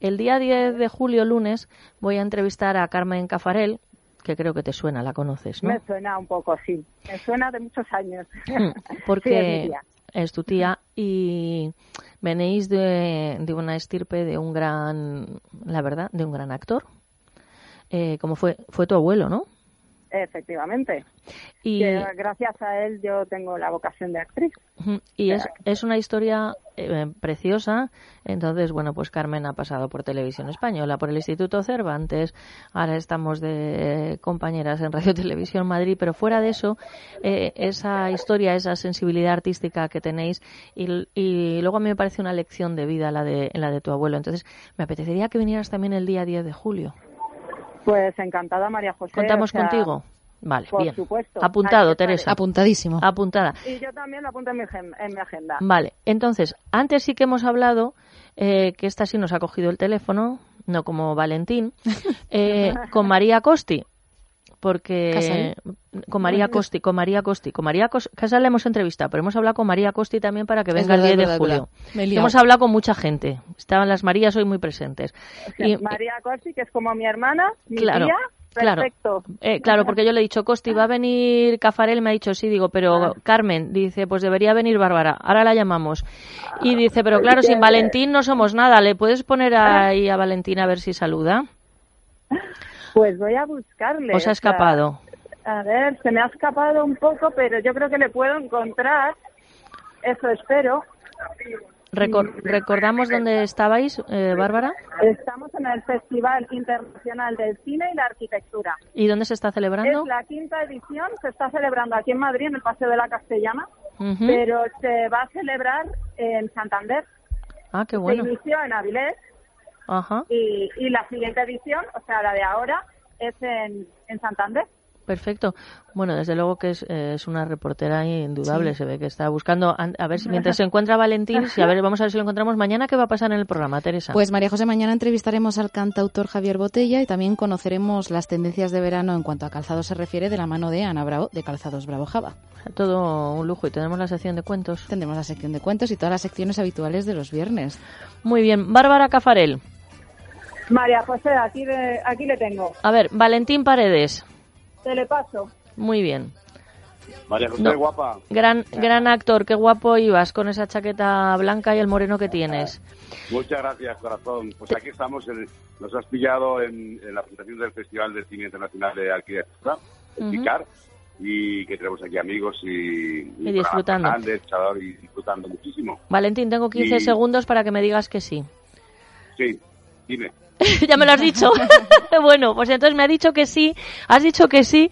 El día 10 de julio, lunes, voy a entrevistar a Carmen Cafarel, que creo que te suena, la conoces, ¿no?
Me suena un poco, sí. Me suena de muchos años.
Hmm, porque es, tu tía y venéis de, de, una estirpe de un gran, la verdad, de un gran actor. Eh, como fue, fue tu abuelo, ¿no?
Efectivamente. Y gracias a él yo tengo la vocación de actriz.
Y es, es una historia eh, preciosa. Entonces, bueno, pues Carmen ha pasado por Televisión Española, por el Instituto Cervantes. Ahora estamos de compañeras en Radio Televisión Madrid. Pero fuera de eso, eh, esa historia, esa sensibilidad artística que tenéis. Y, y, luego a mí me parece una lección de vida la de, la de tu abuelo. Entonces, me apetecería que vinieras también el día 10 de julio.
Pues encantada, María José.
¿Contamos contigo? Vale,
por
bien.
Supuesto.
Apuntado, Teresa.
Apuntadísimo.
Apuntada.
Y yo también lo apunto en mi, agenda.
Vale, entonces, antes sí que hemos hablado, eh, que esta sí nos ha cogido el teléfono, no como Valentín, eh, con María Costi. Porque con María Costi, con María Costi, con María Casal le hemos entrevistado, pero hemos hablado con María Costi también para que venga el 10 de julio. Hemos hablado con mucha gente. Estaban las Marías hoy muy presentes.
y, María Costi, que es como mi hermana, mi claro, tía,
Claro, eh, claro, porque yo le he dicho, Costi, ¿va a venir Cafarel? Me ha dicho, sí, digo, pero ah. Carmen, dice, pues debería venir Bárbara, ahora la llamamos. Y dice, pero claro, sin Valentín no somos nada, ¿le puedes poner ahí a Valentín a ver si saluda?
Pues voy a buscarle.
¿Os ha escapado?
a ver, se me ha escapado un poco, pero yo creo que le puedo encontrar, eso espero.
¿Recordamos dónde estabais, eh, Bárbara?
Estamos en el Festival Internacional del Cine y la Arquitectura.
¿Y dónde se está celebrando?
Es la quinta edición, se está celebrando aquí en Madrid, en el Paseo de la Castellana, pero se va a celebrar en Santander.
Ah, qué bueno.
Se inició en Avilés
Ajá.
Y, y la siguiente edición, o sea, la de ahora, es en, en Santander.
Perfecto. Bueno, desde luego que es, es una reportera indudable. Se ve que está buscando, a ver si mientras se encuentra Valentín, si a ver, vamos a ver si lo encontramos mañana. ¿Qué va a pasar en el programa, Teresa?
Pues María José, mañana entrevistaremos al cantautor Javier Botella y también conoceremos las tendencias de verano en cuanto a calzado se refiere de la mano de Ana Bravo, de Calzados Bravo Java.
Todo un lujo. Y tenemos la sección de cuentos.
Tendremos la sección de cuentos y todas las secciones habituales de los viernes.
Muy bien. Bárbara Cafarel.
María José, aquí, aquí le tengo.
A ver, Valentín Paredes.
Te le paso.
Muy bien.
María José, guapa.
Gran, gran actor, qué guapo ibas con esa chaqueta blanca y el moreno que tienes.
Muchas gracias, corazón. Pues aquí estamos, nos has pillado en, la presentación del Festival de Cine Internacional de Arquitectura, el PICAR, y que tenemos aquí amigos y,
y, disfrutando.
y disfrutando muchísimo.
Valentín, tengo 15 segundos para que me digas que sí.
Sí, dime.
ya me lo has dicho. bueno, pues entonces me ha dicho que sí, has dicho que sí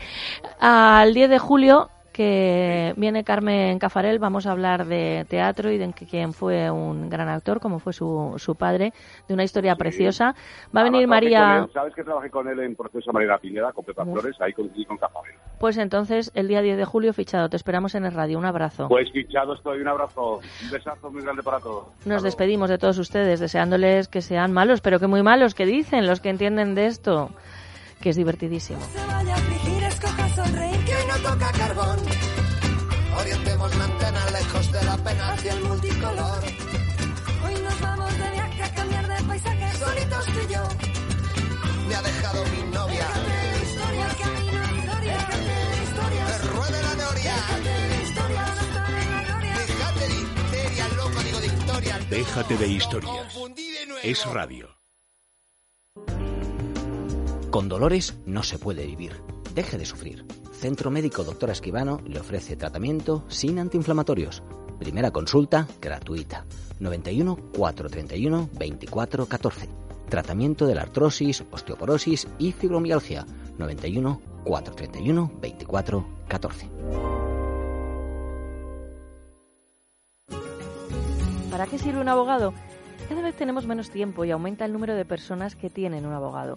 al 10 de julio que viene Carmen Cafarel, vamos a hablar de teatro y de quién fue un gran actor, como fue su, su padre, de una historia preciosa. Va a venir María...
¿Sabes que trabajé con él en Proceso María Pineda, con Pepa Flores? Ahí coincidí con Cafarel.
Pues entonces, el día 10 de julio, fichado. Te esperamos en el radio. Un abrazo.
Pues fichado estoy. Un abrazo. Un besazo muy grande para todos.
Nos despedimos de todos ustedes, deseándoles que sean malos, pero que muy malos, que dicen los que entienden de esto, que es divertidísimo.
apenas y el multicolor. Hoy nos vamos de viaje a cambiar de paisaje, solitos tú y yo. Me ha dejado mi novia. Historia, camino a historia. Que ruede la teoría. Déjate de loco, digo de historia.
Déjate de historias. Es radio.
Con dolores no se puede vivir. Deje de sufrir. Centro Médico Doctora Esquivano le ofrece tratamiento sin antiinflamatorios. Primera consulta gratuita. 91 431 24 14. Tratamiento de la artrosis, osteoporosis y fibromialgia. 91 431 24 14.
¿Para qué sirve un abogado? Cada vez tenemos menos tiempo y aumenta el número de personas que tienen un abogado.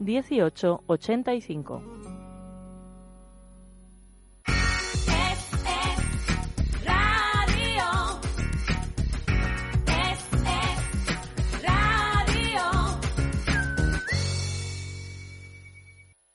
1885.